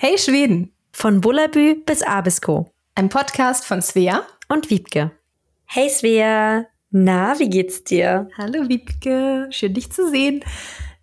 Hey Schweden! Von Bullabü bis Abisko. Ein Podcast von Svea und Wiebke. Hey Svea! Na, wie geht's dir? Hallo Wiebke, schön dich zu sehen.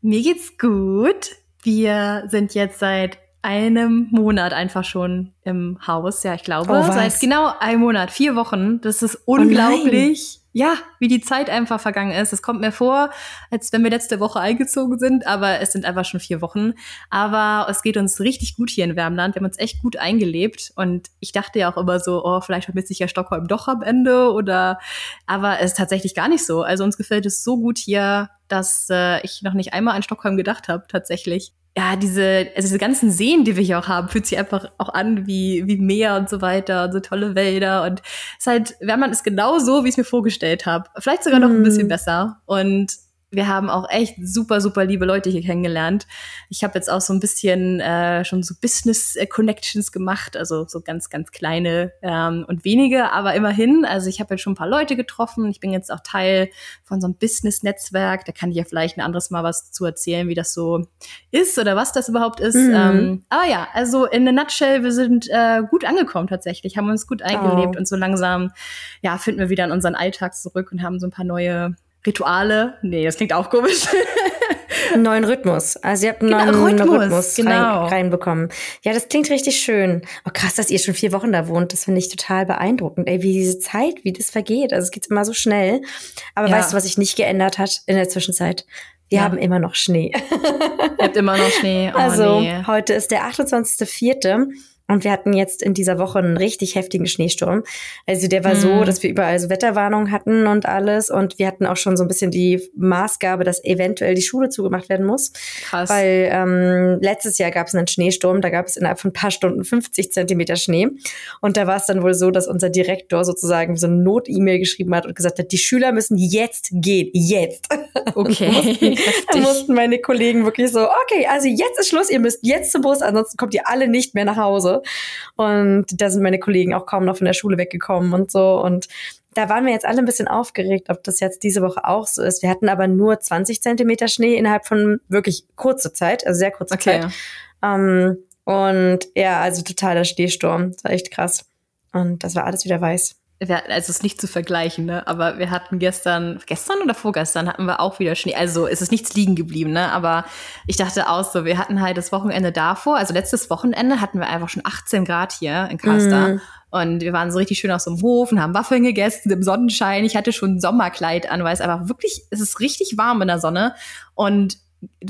Mir geht's gut. Wir sind jetzt seit einem Monat einfach schon im Haus. Ja, ich glaube, oh, seit genau einem Monat, vier Wochen. Das ist oh unglaublich. Oh ja, wie die Zeit einfach vergangen ist. Es kommt mir vor, als wenn wir letzte Woche eingezogen sind, aber es sind einfach schon vier Wochen. Aber es geht uns richtig gut hier in Wärmland. Wir haben uns echt gut eingelebt und ich dachte ja auch immer so, oh, vielleicht vermisse ich ja Stockholm doch am Ende oder, aber es ist tatsächlich gar nicht so. Also uns gefällt es so gut hier, dass äh, ich noch nicht einmal an Stockholm gedacht habe, tatsächlich ja, diese, also diese ganzen Seen, die wir hier auch haben, fühlt sich einfach auch an wie, wie Meer und so weiter und so tolle Wälder. Und es ist halt, Wärmland ist genau so, wie ich es mir vorgestellt habe. Vielleicht sogar noch ein bisschen mm. besser. Und wir haben auch echt super, super liebe Leute hier kennengelernt. Ich habe jetzt auch so ein bisschen äh, schon so Business-Connections gemacht, also so ganz, ganz kleine ähm, und wenige, aber immerhin. Also ich habe jetzt schon ein paar Leute getroffen. Ich bin jetzt auch Teil von so einem Business-Netzwerk. Da kann ich ja vielleicht ein anderes Mal was zu erzählen, wie das so ist oder was das überhaupt ist. Mhm. Ähm, aber ja, also in a nutshell, wir sind äh, gut angekommen tatsächlich, haben uns gut eingelebt oh. und so langsam ja, finden wir wieder in unseren Alltag zurück und haben so ein paar neue Rituale. Nee, das klingt auch komisch. einen neuen Rhythmus. Also ihr habt einen genau, neuen Rhythmus, Rhythmus genau. rein, reinbekommen. Ja, das klingt richtig schön. Oh krass, dass ihr schon vier Wochen da wohnt. Das finde ich total beeindruckend. Ey, wie diese Zeit, wie das vergeht. Also es geht immer so schnell. Aber ja. weißt du, was sich nicht geändert hat in der Zwischenzeit? Wir ja. haben immer noch Schnee. Ihr habt immer noch Schnee. Oh, also nee. heute ist der 28.04. Und wir hatten jetzt in dieser Woche einen richtig heftigen Schneesturm. Also der war mhm. so, dass wir überall so Wetterwarnungen hatten und alles. Und wir hatten auch schon so ein bisschen die Maßgabe, dass eventuell die Schule zugemacht werden muss. Krass. Weil ähm, letztes Jahr gab es einen Schneesturm, da gab es innerhalb von ein paar Stunden 50 Zentimeter Schnee. Und da war es dann wohl so, dass unser Direktor sozusagen so eine Not-E-Mail geschrieben hat und gesagt hat, die Schüler müssen jetzt gehen. Jetzt. Okay. mussten, da mussten meine Kollegen wirklich so, okay, also jetzt ist Schluss, ihr müsst jetzt zum Bus, ansonsten kommt ihr alle nicht mehr nach Hause. Und da sind meine Kollegen auch kaum noch von der Schule weggekommen und so. Und da waren wir jetzt alle ein bisschen aufgeregt, ob das jetzt diese Woche auch so ist. Wir hatten aber nur 20 Zentimeter Schnee innerhalb von wirklich kurzer Zeit, also sehr kurzer okay. Zeit. Ähm, und ja, also totaler Schneesturm. Das war echt krass. Und das war alles wieder weiß wir, also es ist nicht zu vergleichen, ne? aber wir hatten gestern, gestern oder vorgestern hatten wir auch wieder Schnee. Also es ist nichts liegen geblieben, ne? aber ich dachte auch so, wir hatten halt das Wochenende davor, also letztes Wochenende hatten wir einfach schon 18 Grad hier in Karlstad. Mm. Und wir waren so richtig schön aus dem Hof und haben Waffeln gegessen im Sonnenschein. Ich hatte schon ein Sommerkleid an, weil es einfach wirklich, es ist richtig warm in der Sonne. Und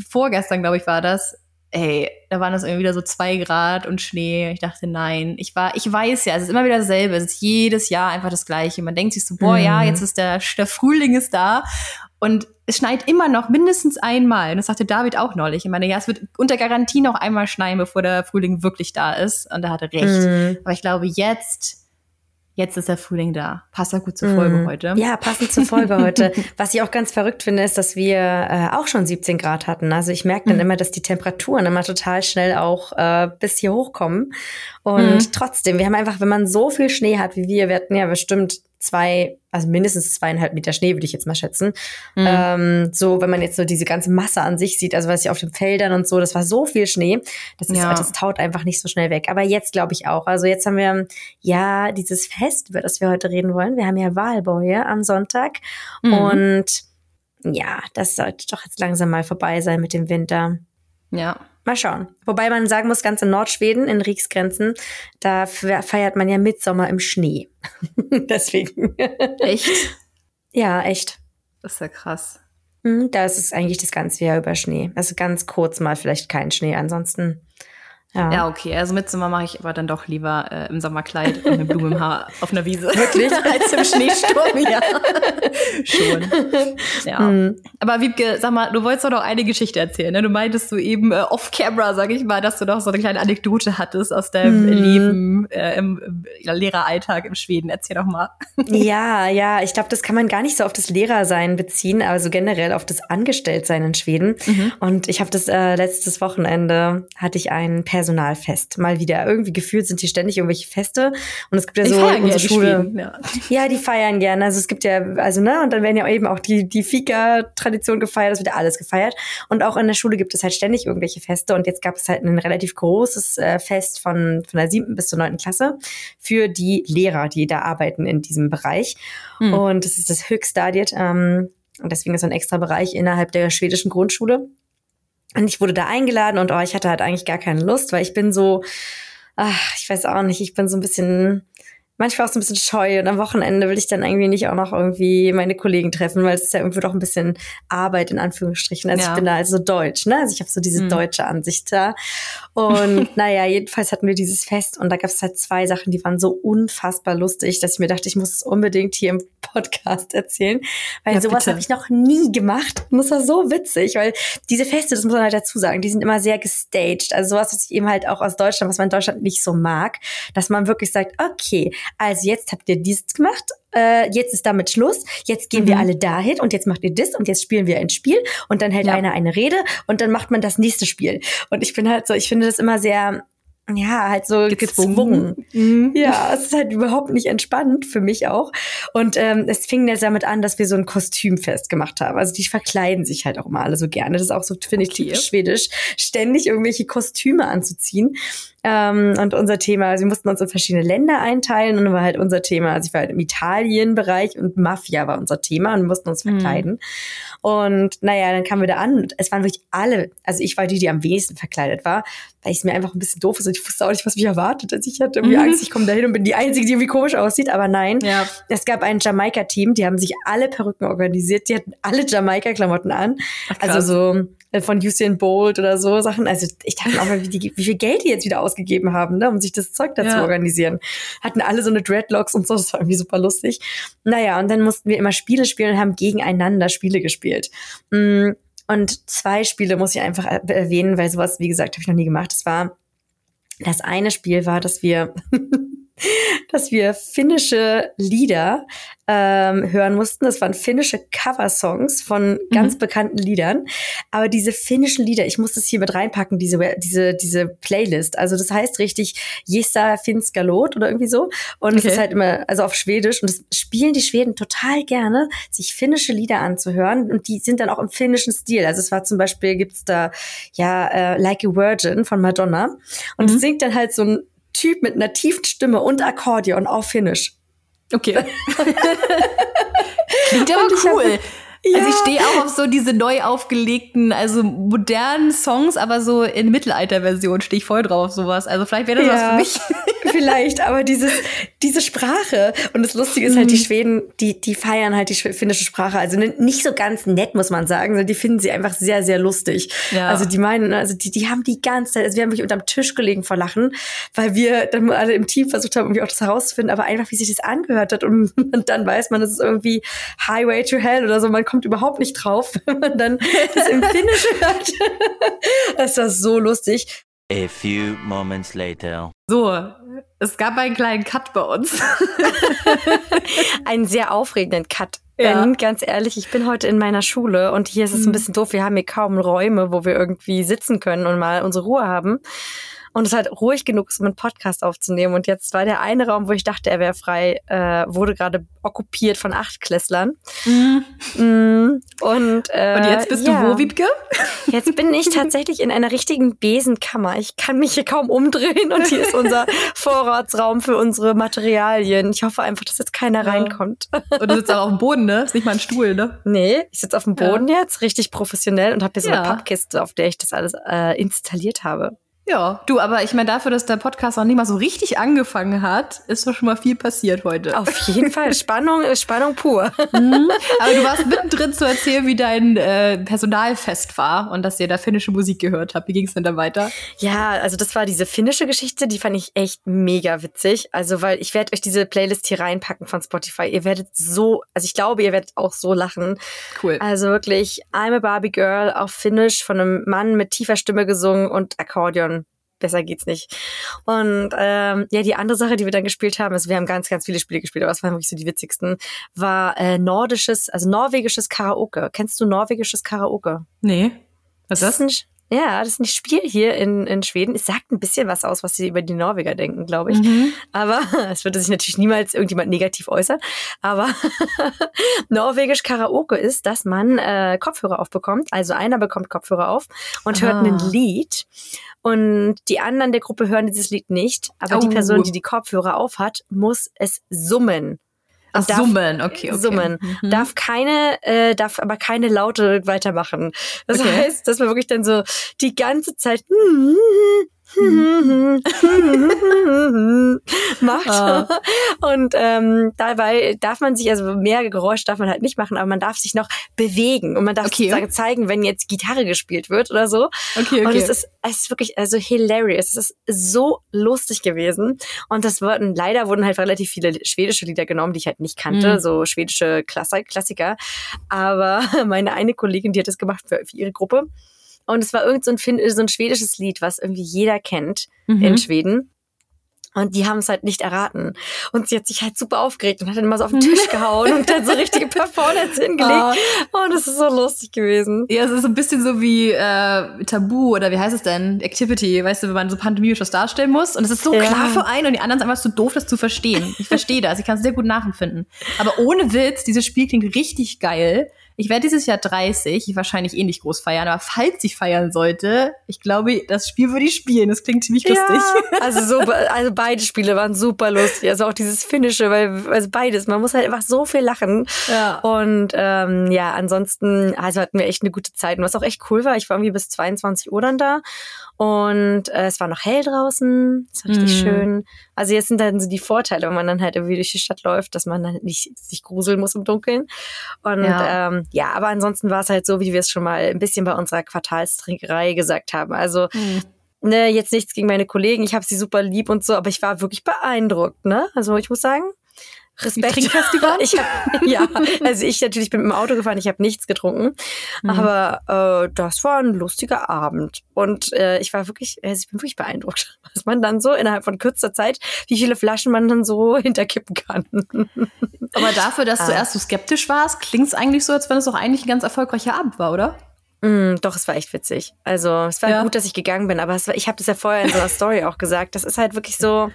vorgestern, glaube ich, war das, ey, da waren das irgendwie wieder so zwei Grad und Schnee. Ich dachte, nein, ich war, ich weiß ja, es ist immer wieder dasselbe. Es ist jedes Jahr einfach das Gleiche. Man denkt sich so, boah, mhm. ja, jetzt ist der, der Frühling ist da. Und es schneit immer noch mindestens einmal. Und das sagte David auch neulich. Ich meine, ja, es wird unter Garantie noch einmal schneien, bevor der Frühling wirklich da ist. Und er hatte recht. Mhm. Aber ich glaube, jetzt jetzt ist der Frühling da. Passt ja gut zur Folge mm. heute. Ja, passend zur Folge heute. Was ich auch ganz verrückt finde, ist, dass wir äh, auch schon 17 Grad hatten. Also ich merke dann mm. immer, dass die Temperaturen immer total schnell auch äh, bis hier hochkommen. Und mm. trotzdem, wir haben einfach, wenn man so viel Schnee hat wie wir, wir hatten ja bestimmt zwei, also mindestens zweieinhalb Meter Schnee, würde ich jetzt mal schätzen. Mhm. Ähm, so, wenn man jetzt so diese ganze Masse an sich sieht, also was ich auf den Feldern und so, das war so viel Schnee, das, ist, ja. das taut einfach nicht so schnell weg. Aber jetzt glaube ich auch. Also jetzt haben wir ja dieses Fest, über das wir heute reden wollen. Wir haben ja Wahlbäue am Sonntag. Mhm. Und ja, das sollte doch jetzt langsam mal vorbei sein mit dem Winter. Ja. Mal schauen. Wobei man sagen muss, ganz in Nordschweden, in Rieksgrenzen, da feiert man ja Mitsommer im Schnee. Deswegen. Echt? Ja, echt. Das ist ja krass. Hm, da ist es eigentlich das ganze Jahr über Schnee. Also ganz kurz mal vielleicht kein Schnee. Ansonsten ja. ja, okay. Also mit Sommer mache ich aber dann doch lieber äh, im Sommerkleid und eine Blume im Haar auf einer Wiese. Wirklich? Als im Schneesturm, ja. Schon. Ja. Mhm. Aber Wiebke, sag mal, du wolltest doch noch eine Geschichte erzählen. Ne? Du meintest du eben äh, off-camera, sag ich mal, dass du noch so eine kleine Anekdote hattest aus deinem mhm. Leben äh, im, im Lehreralltag in Schweden. Erzähl doch mal. ja, ja. Ich glaube, das kann man gar nicht so auf das Lehrersein beziehen, aber so generell auf das Angestelltsein in Schweden. Mhm. Und ich habe das äh, letztes Wochenende, hatte ich einen Personal Personalfest. Mal wieder. Irgendwie gefühlt sind hier ständig irgendwelche Feste. Und es gibt ja die so in unserer Schule. ja. ja. die feiern gerne. Also es gibt ja, also, ne, und dann werden ja eben auch die, die Fika-Tradition gefeiert, es wird ja alles gefeiert. Und auch in der Schule gibt es halt ständig irgendwelche Feste. Und jetzt gab es halt ein relativ großes äh, Fest von, von der siebten bis zur neunten Klasse für die Lehrer, die da arbeiten in diesem Bereich. Hm. Und das ist das Höchststadiet. Ähm, und deswegen ist ein extra Bereich innerhalb der schwedischen Grundschule. Und ich wurde da eingeladen und oh, ich hatte halt eigentlich gar keine Lust, weil ich bin so, ach, ich weiß auch nicht, ich bin so ein bisschen manchmal auch so ein bisschen scheu und am Wochenende will ich dann irgendwie nicht auch noch irgendwie meine Kollegen treffen, weil es ist ja irgendwie doch ein bisschen Arbeit in Anführungsstrichen. Also ja. ich bin da also deutsch, ne? Also ich habe so diese mhm. deutsche Ansicht da. Und naja, jedenfalls hatten wir dieses Fest und da gab es halt zwei Sachen, die waren so unfassbar lustig, dass ich mir dachte, ich muss es unbedingt hier im Podcast erzählen, weil ja, sowas habe ich noch nie gemacht. Und das war so witzig, weil diese Feste, das muss man halt dazu sagen, die sind immer sehr gestaged. Also sowas, was ich eben halt auch aus Deutschland, was man in Deutschland nicht so mag, dass man wirklich sagt, okay, also jetzt habt ihr dies gemacht, äh, jetzt ist damit Schluss, jetzt gehen mhm. wir alle dahin und jetzt macht ihr das und jetzt spielen wir ein Spiel und dann hält ja. einer eine Rede und dann macht man das nächste Spiel. Und ich bin halt so, ich finde das immer sehr ja, halt so gezwungen. gezwungen. Mhm. Ja, es ist halt überhaupt nicht entspannt für mich auch. Und ähm, es fing jetzt damit an, dass wir so ein Kostümfest gemacht haben. Also die verkleiden sich halt auch immer alle so gerne. Das ist auch so, finde ich, typisch schwedisch, ständig irgendwelche Kostüme anzuziehen. Ähm, und unser Thema, also wir mussten uns in verschiedene Länder einteilen und war halt unser Thema, also ich war halt im Italien-Bereich und Mafia war unser Thema und wir mussten uns mhm. verkleiden. Mhm. Und naja, dann kamen wir da an und es waren wirklich alle, also ich war die, die am wenigsten verkleidet war, weil ich es mir einfach ein bisschen doof ist und ich wusste auch nicht, was mich erwartet. Also ich hatte irgendwie mhm. Angst, ich komme da hin und bin die Einzige, die irgendwie komisch aussieht, aber nein. Ja. Es gab ein Jamaika-Team, die haben sich alle Perücken organisiert, die hatten alle Jamaika-Klamotten an. Ach, also so äh, von Usain Bolt oder so Sachen. Also ich dachte auch mal, wie, die, wie viel Geld die jetzt wieder ausgegeben haben, ne, um sich das Zeug dazu ja. organisieren. Hatten alle so eine Dreadlocks und so, das war irgendwie super lustig. Naja, und dann mussten wir immer Spiele spielen und haben gegeneinander Spiele gespielt. Mm, und zwei Spiele muss ich einfach erwähnen, weil sowas, wie gesagt, habe ich noch nie gemacht. Das war, das eine Spiel war, dass wir dass wir finnische Lieder ähm, hören mussten. Das waren finnische Coversongs von ganz mhm. bekannten Liedern. Aber diese finnischen Lieder, ich muss das hier mit reinpacken, diese, diese, diese Playlist. Also das heißt richtig Jesa Finska Lot oder irgendwie so. Und es ist halt immer, also auf Schwedisch. Und das spielen die Schweden total gerne, sich finnische Lieder anzuhören. Und die sind dann auch im finnischen Stil. Also es war zum Beispiel, gibt's da ja äh, Like a Virgin von Madonna. Und es mhm. singt dann halt so ein Typ mit einer tiefen Stimme und Akkordeon auf Finnisch. Okay. Klingt aber cool. Ja. Also ich stehe auch auf so diese neu aufgelegten, also modernen Songs, aber so in Mittelalterversion stehe ich voll drauf auf sowas. Also vielleicht wäre das ja, was für mich. Vielleicht, aber dieses, diese Sprache und das Lustige ist halt, die mhm. Schweden, die, die feiern halt die finnische Sprache. Also nicht so ganz nett, muss man sagen, sondern die finden sie einfach sehr, sehr lustig. Ja. Also die meinen, also die, die haben die ganze Zeit, also wir haben wirklich unterm Tisch gelegen vor Lachen, weil wir dann alle im Team versucht haben, irgendwie auch das herauszufinden, aber einfach, wie sich das angehört hat und, und dann weiß man, das ist irgendwie Highway to Hell oder so. Man kommt kommt überhaupt nicht drauf, wenn man dann das im Finnisch hört. das ist so lustig. A few moments later. So, es gab einen kleinen Cut bei uns. einen sehr aufregenden Cut. Ja. Denn ganz ehrlich, ich bin heute in meiner Schule und hier ist es ein mhm. bisschen doof. Wir haben hier kaum Räume, wo wir irgendwie sitzen können und mal unsere Ruhe haben und es halt ruhig genug ist, um einen Podcast aufzunehmen. Und jetzt war der eine Raum, wo ich dachte, er wäre frei, äh, wurde gerade okkupiert von Achtklässlern. Mhm. Mm, und, äh, und jetzt bist ja. du wo, Wiebke? Jetzt bin ich tatsächlich in einer richtigen Besenkammer. Ich kann mich hier kaum umdrehen und hier ist unser Vorratsraum für unsere Materialien. Ich hoffe einfach, dass jetzt keiner ja. reinkommt. Und du sitzt auch auf dem Boden, ne? Ist nicht mal ein Stuhl, ne? Nee, ich sitze auf dem Boden ja. jetzt, richtig professionell und habe hier so eine Pappkiste, auf der ich das alles äh, installiert habe. Ja, du, aber ich meine, dafür, dass der Podcast noch nicht mal so richtig angefangen hat, ist doch schon mal viel passiert heute. Auf jeden Fall. Spannung ist Spannung pur. Mhm. Aber du warst mittendrin zu erzählen, wie dein äh, Personalfest war und dass ihr da finnische Musik gehört habt. Wie ging es denn da weiter? Ja, also das war diese finnische Geschichte, die fand ich echt mega witzig. Also, weil ich werde euch diese Playlist hier reinpacken von Spotify. Ihr werdet so, also ich glaube, ihr werdet auch so lachen. Cool. Also wirklich, I'm a Barbie Girl auf Finnisch von einem Mann mit tiefer Stimme gesungen und Akkordeon besser geht's nicht. Und ähm, ja, die andere Sache, die wir dann gespielt haben, also wir haben ganz, ganz viele Spiele gespielt, aber das waren wirklich so die witzigsten, war äh, nordisches, also norwegisches Karaoke. Kennst du norwegisches Karaoke? Nee. Was ist das? Ist Ja, das ist ein Spiel hier in, in Schweden. Es sagt ein bisschen was aus, was sie über die Norweger denken, glaube ich. Mhm. Aber es würde sich natürlich niemals irgendjemand negativ äußern. Aber norwegisch Karaoke ist, dass man äh, Kopfhörer aufbekommt. Also einer bekommt Kopfhörer auf und Aha. hört ein Lied. Und die anderen der Gruppe hören dieses Lied nicht. Aber oh. die Person, die die Kopfhörer auf hat, muss es summen. Ach, darf, summen, okay, okay. Summen. Mhm. Darf keine, äh, darf aber keine Laute weitermachen. Das okay. heißt, dass man wirklich dann so die ganze Zeit macht. Ah. Und ähm, dabei darf man sich, also mehr Geräusch darf man halt nicht machen, aber man darf sich noch bewegen und man darf okay. sozusagen zeigen, wenn jetzt Gitarre gespielt wird oder so. Okay, okay. Und es ist, es ist wirklich also hilarious. Es ist so lustig gewesen. Und das wurden, leider wurden halt relativ viele schwedische Lieder genommen, die ich halt nicht kannte, mhm. so schwedische Klassiker. Aber meine eine Kollegin, die hat das gemacht für, für ihre Gruppe. Und es war irgend so ein, so ein schwedisches Lied, was irgendwie jeder kennt mhm. in Schweden. Und die haben es halt nicht erraten. Und sie hat sich halt super aufgeregt und hat dann immer so auf den Tisch gehauen und dann so richtige Performance hingelegt. Oh. Und es ist so lustig gewesen. Ja, es ist so ein bisschen so wie äh, Tabu oder wie heißt es denn? Activity, weißt du, wenn man so pantomimisch was darstellen muss. Und es ist so ja. klar für einen und die anderen sind einfach so doof, das zu verstehen. Ich verstehe das, ich kann es sehr gut nachempfinden. Aber ohne Witz, dieses Spiel klingt richtig geil. Ich werde dieses Jahr 30, ich wahrscheinlich eh nicht groß feiern, aber falls ich feiern sollte, ich glaube, das Spiel würde ich spielen. Das klingt ziemlich lustig. Ja, also so, also beide Spiele waren super lustig. Also auch dieses Finnische, weil also beides. Man muss halt einfach so viel lachen. Ja. Und ähm, ja, ansonsten, also hatten wir echt eine gute Zeit. Und was auch echt cool war, ich war irgendwie bis 22 Uhr dann da und äh, es war noch hell draußen. Es war richtig mhm. schön. Also jetzt sind dann so die Vorteile, wenn man dann halt irgendwie durch die Stadt läuft, dass man dann nicht sich gruseln muss im Dunkeln. Und ja, ähm, ja aber ansonsten war es halt so, wie wir es schon mal ein bisschen bei unserer Quartalstrinkerei gesagt haben. Also mhm ne, jetzt nichts gegen meine Kollegen, ich habe sie super lieb und so, aber ich war wirklich beeindruckt, ne? Also ich muss sagen, Respekt. Trinkfestival? Ich hab, ja, also ich natürlich bin mit dem Auto gefahren, ich habe nichts getrunken, mhm. aber äh, das war ein lustiger Abend und äh, ich war wirklich, also ich bin wirklich beeindruckt, was man dann so innerhalb von kürzester Zeit, wie viele Flaschen man dann so hinterkippen kann. Aber dafür, dass ah. du erst so skeptisch warst, klingt es eigentlich so, als wenn es auch eigentlich ein ganz erfolgreicher Abend war, oder? Mm, doch, es war echt witzig. Also es war ja. gut, dass ich gegangen bin, aber war, ich habe das ja vorher in so einer Story auch gesagt. Das ist halt wirklich so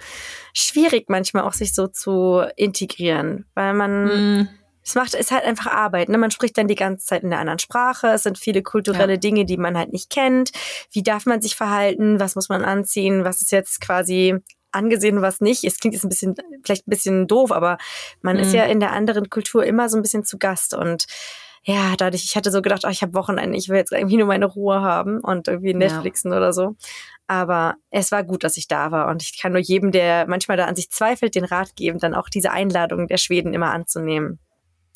schwierig manchmal auch sich so zu integrieren, weil man mm. es macht ist halt einfach Arbeit. Ne? Man spricht dann die ganze Zeit in einer anderen Sprache. Es sind viele kulturelle ja. Dinge, die man halt nicht kennt. Wie darf man sich verhalten? Was muss man anziehen? Was ist jetzt quasi angesehen, was nicht. Es klingt jetzt ein bisschen, vielleicht ein bisschen doof, aber man mm. ist ja in der anderen Kultur immer so ein bisschen zu Gast und ja, dadurch, ich hatte so gedacht, oh, ich habe Wochenende, ich will jetzt irgendwie nur meine Ruhe haben und irgendwie Netflixen ja. oder so. Aber es war gut, dass ich da war und ich kann nur jedem, der manchmal da an sich zweifelt, den Rat geben, dann auch diese Einladung der Schweden immer anzunehmen.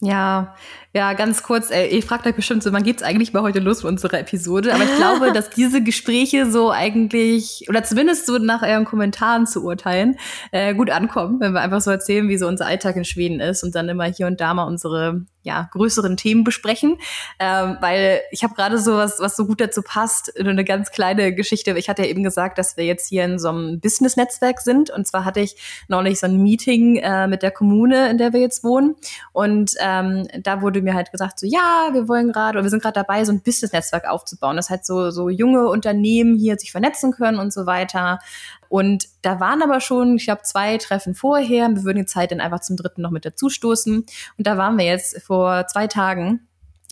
Ja, ja, ganz kurz, ey, ihr fragt euch bestimmt so, wann geht's eigentlich mal heute los für unsere Episode? Aber ich glaube, dass diese Gespräche so eigentlich, oder zumindest so nach euren Kommentaren zu urteilen, äh, gut ankommen, wenn wir einfach so erzählen, wie so unser Alltag in Schweden ist und dann immer hier und da mal unsere ja, größeren Themen besprechen, ähm, weil ich habe gerade so was, was so gut dazu passt, eine ganz kleine Geschichte. Ich hatte ja eben gesagt, dass wir jetzt hier in so einem Business-Netzwerk sind und zwar hatte ich neulich so ein Meeting äh, mit der Kommune, in der wir jetzt wohnen und ähm, da wurde mir halt gesagt, so ja, wir wollen gerade, oder wir sind gerade dabei, so ein Business-Netzwerk aufzubauen, dass halt so, so junge Unternehmen hier sich vernetzen können und so weiter. Und da waren aber schon, ich glaube, zwei Treffen vorher. Wir würden die Zeit dann einfach zum dritten noch mit dazu stoßen. Und da waren wir jetzt vor zwei Tagen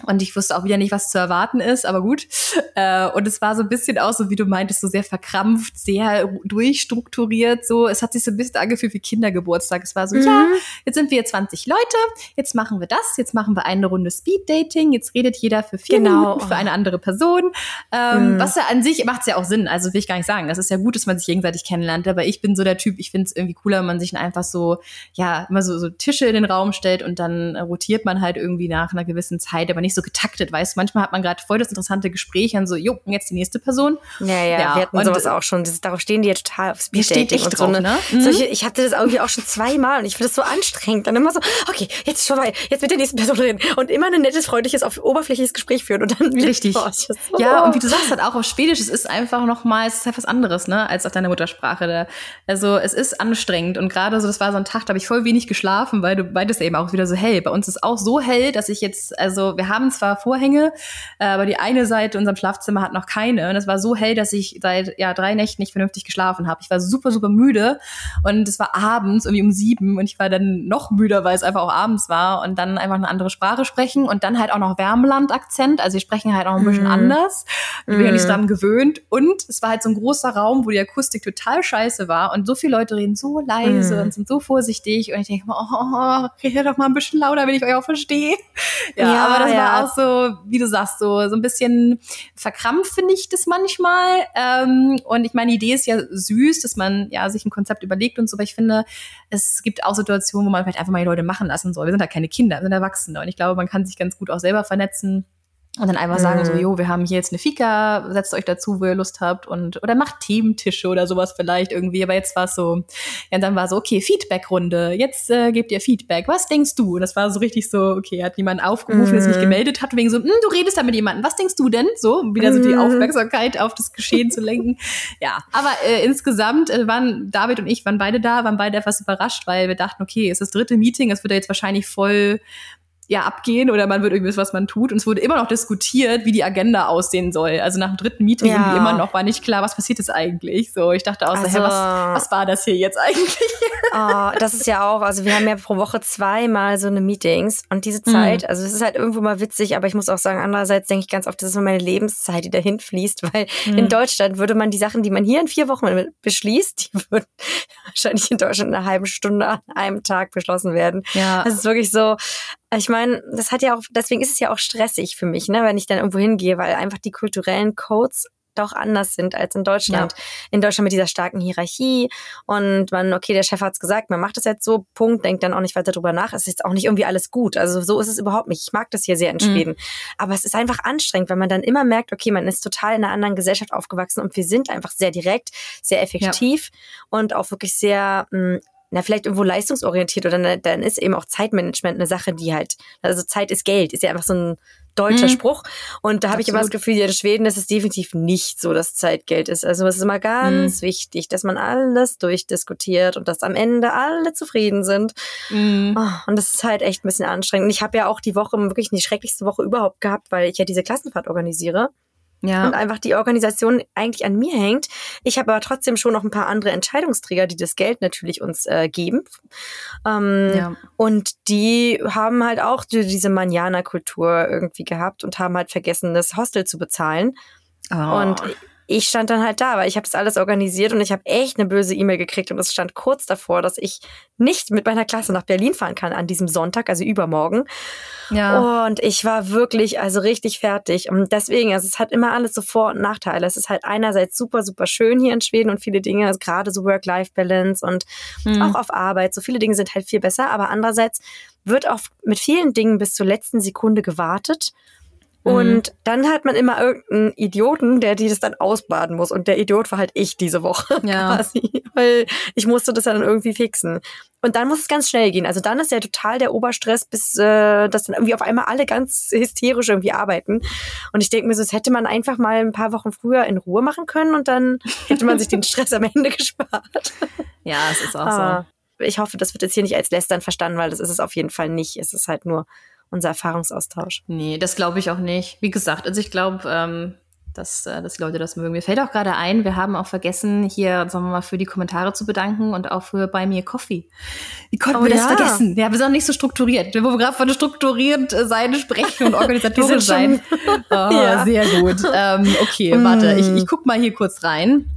und ich wusste auch wieder nicht, was zu erwarten ist, aber gut. Äh, und es war so ein bisschen auch so, wie du meintest, so sehr verkrampft, sehr durchstrukturiert. So, es hat sich so ein bisschen angefühlt wie Kindergeburtstag. Es war so, mhm. ja, jetzt sind wir 20 Leute, jetzt machen wir das, jetzt machen wir eine Runde Speed-Dating, jetzt redet jeder für vier genau. Minuten für eine andere Person. Ähm, mhm. Was ja an sich macht es ja auch Sinn. Also will ich gar nicht sagen. Das ist ja gut, dass man sich gegenseitig kennenlernt. Aber ich bin so der Typ, ich finde es irgendwie cooler, wenn man sich einfach so, ja, immer so, so Tische in den Raum stellt und dann rotiert man halt irgendwie nach einer gewissen Zeit, aber nicht so getaktet, weißt du? Manchmal hat man gerade voll das interessante Gespräch und so, jo, jetzt die nächste Person. Ja, ja, ja wir hatten und sowas auch schon. Das, darauf stehen die ja total auf Speed-Dating und so. Drauf, ne? Mhm. Solche, ich hatte das irgendwie auch schon zweimal und ich finde das so anstrengend. Dann immer so, okay, jetzt ist vorbei, jetzt mit der nächsten Person reden. Und immer ein nettes, freundliches, auf oberflächliches Gespräch führen und dann wieder. Richtig. Oh, so, ja, und wie du sagst, halt auch auf Schwedisch, es ist einfach nochmal, es ist halt was anderes, ne, als auf deiner Muttersprache. Da. Also es ist anstrengend und gerade so, das war so ein Tag, da habe ich voll wenig geschlafen, weil du ja eben auch wieder so hell. Bei uns ist auch so hell, dass ich jetzt, also wir haben haben zwar Vorhänge, äh, aber die eine Seite unserem Schlafzimmer hat noch keine. Und es war so hell, dass ich seit ja drei Nächten nicht vernünftig geschlafen habe. Ich war super, super müde und es war abends irgendwie um sieben und ich war dann noch müder, weil es einfach auch abends war und dann einfach eine andere Sprache sprechen und dann halt auch noch Wärmland-Akzent. Also wir sprechen halt auch ein bisschen mm. anders. Ich bin ja nicht daran gewöhnt. Und es war halt so ein großer Raum, wo die Akustik total scheiße war und so viele Leute reden so leise mm. und sind so vorsichtig und ich denke mal, oh, redet doch mal ein bisschen lauter, wenn ich euch auch verstehe. Ja, ja, aber das ja. war auch so, wie du sagst, so, so ein bisschen verkrampft finde ich das manchmal. Ähm, und ich meine, die Idee ist ja süß, dass man ja sich ein Konzept überlegt und so, aber ich finde, es gibt auch Situationen, wo man vielleicht einfach mal die Leute machen lassen soll. Wir sind halt keine Kinder, wir sind Erwachsene und ich glaube, man kann sich ganz gut auch selber vernetzen und dann einfach sagen so, mhm. jo, wir haben hier jetzt eine Fika, setzt euch dazu, wo ihr Lust habt und oder macht Thementische oder sowas vielleicht irgendwie. Aber jetzt war es so, ja, dann war so, okay, Feedback-Runde. Jetzt äh, gebt ihr Feedback. Was denkst du? Und das war so richtig so, okay, hat jemand aufgerufen, mm. der sich mhm. gemeldet hat, wegen so, hm, du redest da mit jemandem. Was denkst du denn? So, um wieder so die mhm. Aufmerksamkeit auf das Geschehen zu lenken. Ja, aber äh, insgesamt äh, waren David und ich waren beide da, waren beide etwas überrascht, weil wir dachten, okay, es ist das dritte Meeting, es wird ja jetzt wahrscheinlich voll ja abgehen oder man wird irgendwie wissen, was man tut. Und es wurde immer noch diskutiert, wie die Agenda aussehen soll. Also nach dem dritten Meeting ja. irgendwie immer noch war nicht klar, was passiert jetzt eigentlich. So, ich dachte auch so, also, hä, was, was war das hier jetzt eigentlich? Oh, das ist ja auch, also wir haben ja pro Woche zweimal so eine Meetings und diese Zeit, mhm. also es ist halt irgendwo mal witzig, aber ich muss auch sagen, andererseits denke ich ganz oft, das ist so meine Lebenszeit, die dahin fließt, weil mhm. in Deutschland würde man die Sachen, die man hier in vier Wochen beschließt, die würden wahrscheinlich in Deutschland in einer halben Stunde an einem Tag beschlossen werden. Ja. Das ist wirklich so, ich meine, das hat ja auch, deswegen ist es ja auch stressig für mich, ne, wenn ich dann irgendwo hingehe, weil einfach die kulturellen Codes doch anders sind als in Deutschland. Ja. In Deutschland mit dieser starken Hierarchie und man, okay, der Chef hat's gesagt, man macht das jetzt so, Punkt, denkt dann auch nicht weiter drüber nach. Es ist jetzt auch nicht irgendwie alles gut. Also so ist es überhaupt nicht. Ich mag das hier sehr in mhm. Schweden. Mhm. Aber es ist einfach anstrengend, weil man dann immer merkt, okay, man ist total in einer anderen Gesellschaft aufgewachsen und wir sind einfach sehr direkt, sehr effektiv ja. und auch wirklich sehr mh, hm, na, vielleicht irgendwo leistungsorientiert oder ne, dann ist eben auch Zeitmanagement eine Sache, die halt, also Zeit ist Geld, ist ja einfach so ein deutscher mhm. Spruch. Und da habe ich immer das Gefühl, hier in Schweden ist es definitiv nicht so, dass Zeit Geld ist. Also es ist immer ganz mhm. wichtig, dass man alles durchdiskutiert und dass am Ende alle zufrieden sind. Mhm. Oh, und das ist halt echt ein bisschen anstrengend. Und ich habe ja auch die Woche wirklich die schrecklichste Woche überhaupt gehabt, weil ich ja diese Klassenfahrt organisiere ja. und einfach die Organisation eigentlich an mir hängt. Ich habe aber trotzdem schon noch ein paar andere Entscheidungsträger, die das Geld natürlich uns äh, geben. Ähm, ja. Und die haben halt auch diese Manjana-Kultur irgendwie gehabt und haben halt vergessen, das Hostel zu bezahlen. Oh. Und ich stand dann halt da, weil ich habe das alles organisiert und ich habe echt eine böse E-Mail gekriegt und es stand kurz davor, dass ich nicht mit meiner Klasse nach Berlin fahren kann an diesem Sonntag, also übermorgen. Ja. Und ich war wirklich also richtig fertig und deswegen, also es hat immer alles so Vor- und Nachteile. Es ist halt einerseits super super schön hier in Schweden und viele Dinge, also gerade so Work-Life-Balance und mhm. auch auf Arbeit, so viele Dinge sind halt viel besser, aber andererseits wird oft mit vielen Dingen bis zur letzten Sekunde gewartet und mhm. dann hat man immer irgendeinen Idioten, der die das dann ausbaden muss. Und der Idiot war halt ich diese Woche ja. quasi. Weil ich musste das dann irgendwie fixen. Und dann muss es ganz schnell gehen. Also dann ist ja total der Oberstress, bis äh, dass dann irgendwie auf einmal alle ganz hysterisch irgendwie arbeiten. Und ich denke mir so, das hätte man einfach mal ein paar Wochen früher in Ruhe machen können und dann hätte man sich den Stress am Ende gespart. Ja, es ist auch Aber so. Ich hoffe, das wird jetzt hier nicht als Lästern verstanden, weil das ist es auf jeden Fall nicht. Es ist halt nur unser Erfahrungsaustausch. Nee, das glaube ich auch nicht. Wie gesagt, also ich glaube, ähm, dass, äh, dass die Leute das mögen. Mir fällt auch gerade ein, wir haben auch vergessen, hier, sagen wir mal, für die Kommentare zu bedanken und auch für Me a Coffee. Wie konnten oh, wir ja. das vergessen? Ja, wir sind auch nicht so strukturiert. Wo wir gerade von strukturiert äh, sein sprechen und organisatorisch sein. Oh, ja. Sehr gut. Ähm, okay, warte, ich, ich guck mal hier kurz rein.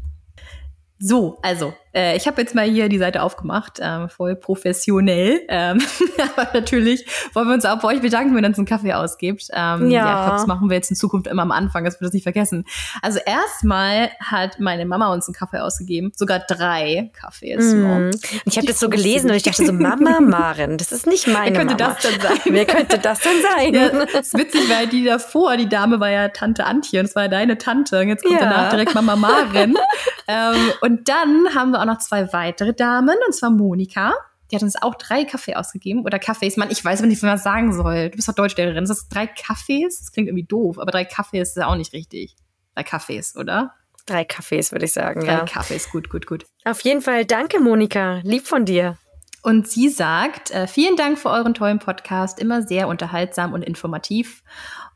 So, also äh, ich habe jetzt mal hier die Seite aufgemacht, ähm, voll professionell. Ähm, aber natürlich wollen wir uns auch bei euch bedanken, wenn ihr uns einen Kaffee ausgibt. Ähm, ja. ja, das machen wir jetzt in Zukunft immer am Anfang, dass wir das nicht vergessen. Also erstmal hat meine Mama uns einen Kaffee ausgegeben, sogar drei Kaffees. Mm. Ich habe das so gelesen und ich dachte so, Mama Maren, das ist nicht meine Wer könnte Mama. das denn sein? Wer könnte das denn sein? Ja, das ist witzig, weil die davor, die Dame war ja Tante Antje und es war ja deine Tante. Und jetzt kommt ja. danach direkt Mama Maren. ähm, und dann haben wir auch noch zwei weitere Damen, und zwar Monika. Die hat uns auch drei Kaffee ausgegeben oder Kaffees. Mann, ich weiß aber nicht, wie man das sagen soll. Du bist doch Deutschlehrerin. Ist das drei Kaffees? Das klingt irgendwie doof, aber drei Kaffees ist ja auch nicht richtig. Drei Kaffees, oder? Drei Kaffees, würde ich sagen, drei ja. Drei Kaffees, gut, gut, gut. Auf jeden Fall danke, Monika. Lieb von dir. Und sie sagt, äh, vielen Dank für euren tollen Podcast, immer sehr unterhaltsam und informativ.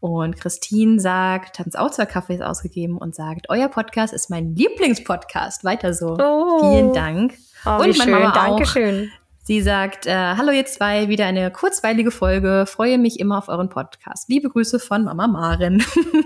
Und Christine sagt, hat uns auch zwei Kaffees ausgegeben und sagt, euer Podcast ist mein Lieblingspodcast. Weiter so. Oh. Vielen Dank. Oh, und wie schön. Mama auch. Dankeschön. Sie sagt, äh, hallo ihr zwei, wieder eine kurzweilige Folge. Freue mich immer auf euren Podcast. Liebe Grüße von Mama Maren.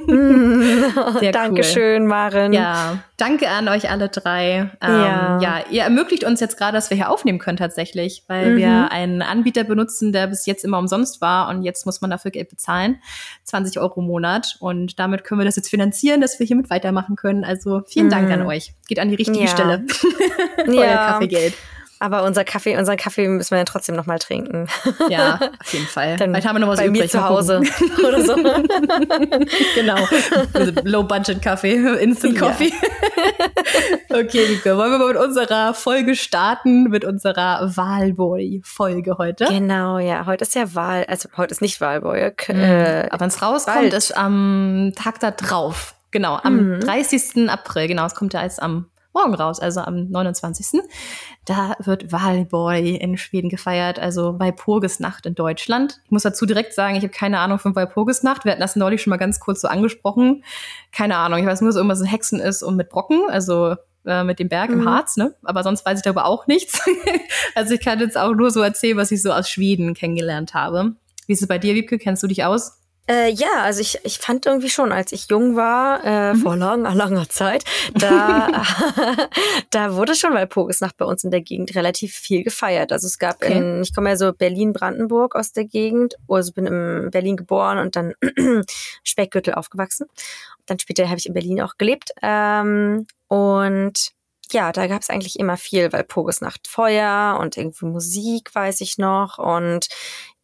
Sehr Dankeschön, Maren. Ja, danke an euch alle drei. Ähm, Ja. ja. ihr ermöglicht uns jetzt gerade, dass wir hier aufnehmen können tatsächlich, weil Mhm. wir einen Anbieter benutzen, der bis jetzt immer umsonst war und jetzt muss man dafür Geld bezahlen. 20 Euro im Monat. Und damit können wir das jetzt finanzieren, dass wir hiermit weitermachen können. Also vielen Dank Mhm. an euch. Geht an die richtige Ja. Stelle. Euer Ja. Kaffeegeld. Aber unser Kaffee, unseren Kaffee müssen wir ja trotzdem noch mal trinken. Ja, auf jeden Fall. Dann Vielleicht haben wir noch was bei übrig. mir zu Hause oder so. genau. Low-Budget-Kaffee, Instant Ja. Coffee. okay, Liebe, wollen wir mal mit unserer Folge starten, mit unserer Wahlboy-Folge heute? genau, ja. Heute ist ja Wahl, also heute ist nicht Wahlboy. Äh, Aber wenn es rauskommt, bald. ist am Tag da drauf. Genau, am Mhm. 30. April. Genau, es kommt ja jetzt am Morgen raus, also am 29. Da wird Wahlboy in Schweden gefeiert, also Walpurgisnacht in Deutschland. Ich muss dazu direkt sagen, ich habe keine Ahnung von Walpurgisnacht. Wir hatten das neulich schon mal ganz kurz so angesprochen. Keine Ahnung, ich weiß nur, dass irgendwas ein Hexen ist und mit Brocken, also äh, mit dem Berg im Mhm. Harz, ne? Aber sonst weiß ich darüber auch nichts. also ich kann jetzt auch nur so erzählen, was ich so aus Schweden kennengelernt habe. Wie ist es bei dir, Wiebke? Kennst du dich aus? Äh, ja, also ich, ich fand irgendwie schon, als ich jung war, äh, vor langer, langer Zeit, da, da wurde schon Walpurgisnacht bei uns in der Gegend relativ viel gefeiert. Also es gab Okay. in, ich komme ja so Berlin-Brandenburg aus der Gegend, also bin in Berlin geboren und dann Speckgürtel aufgewachsen. Dann später habe ich in Berlin auch gelebt. Ähm, und ja, da gab es eigentlich immer viel, weil Pogesnacht Feuer und irgendwie Musik, weiß ich noch. Und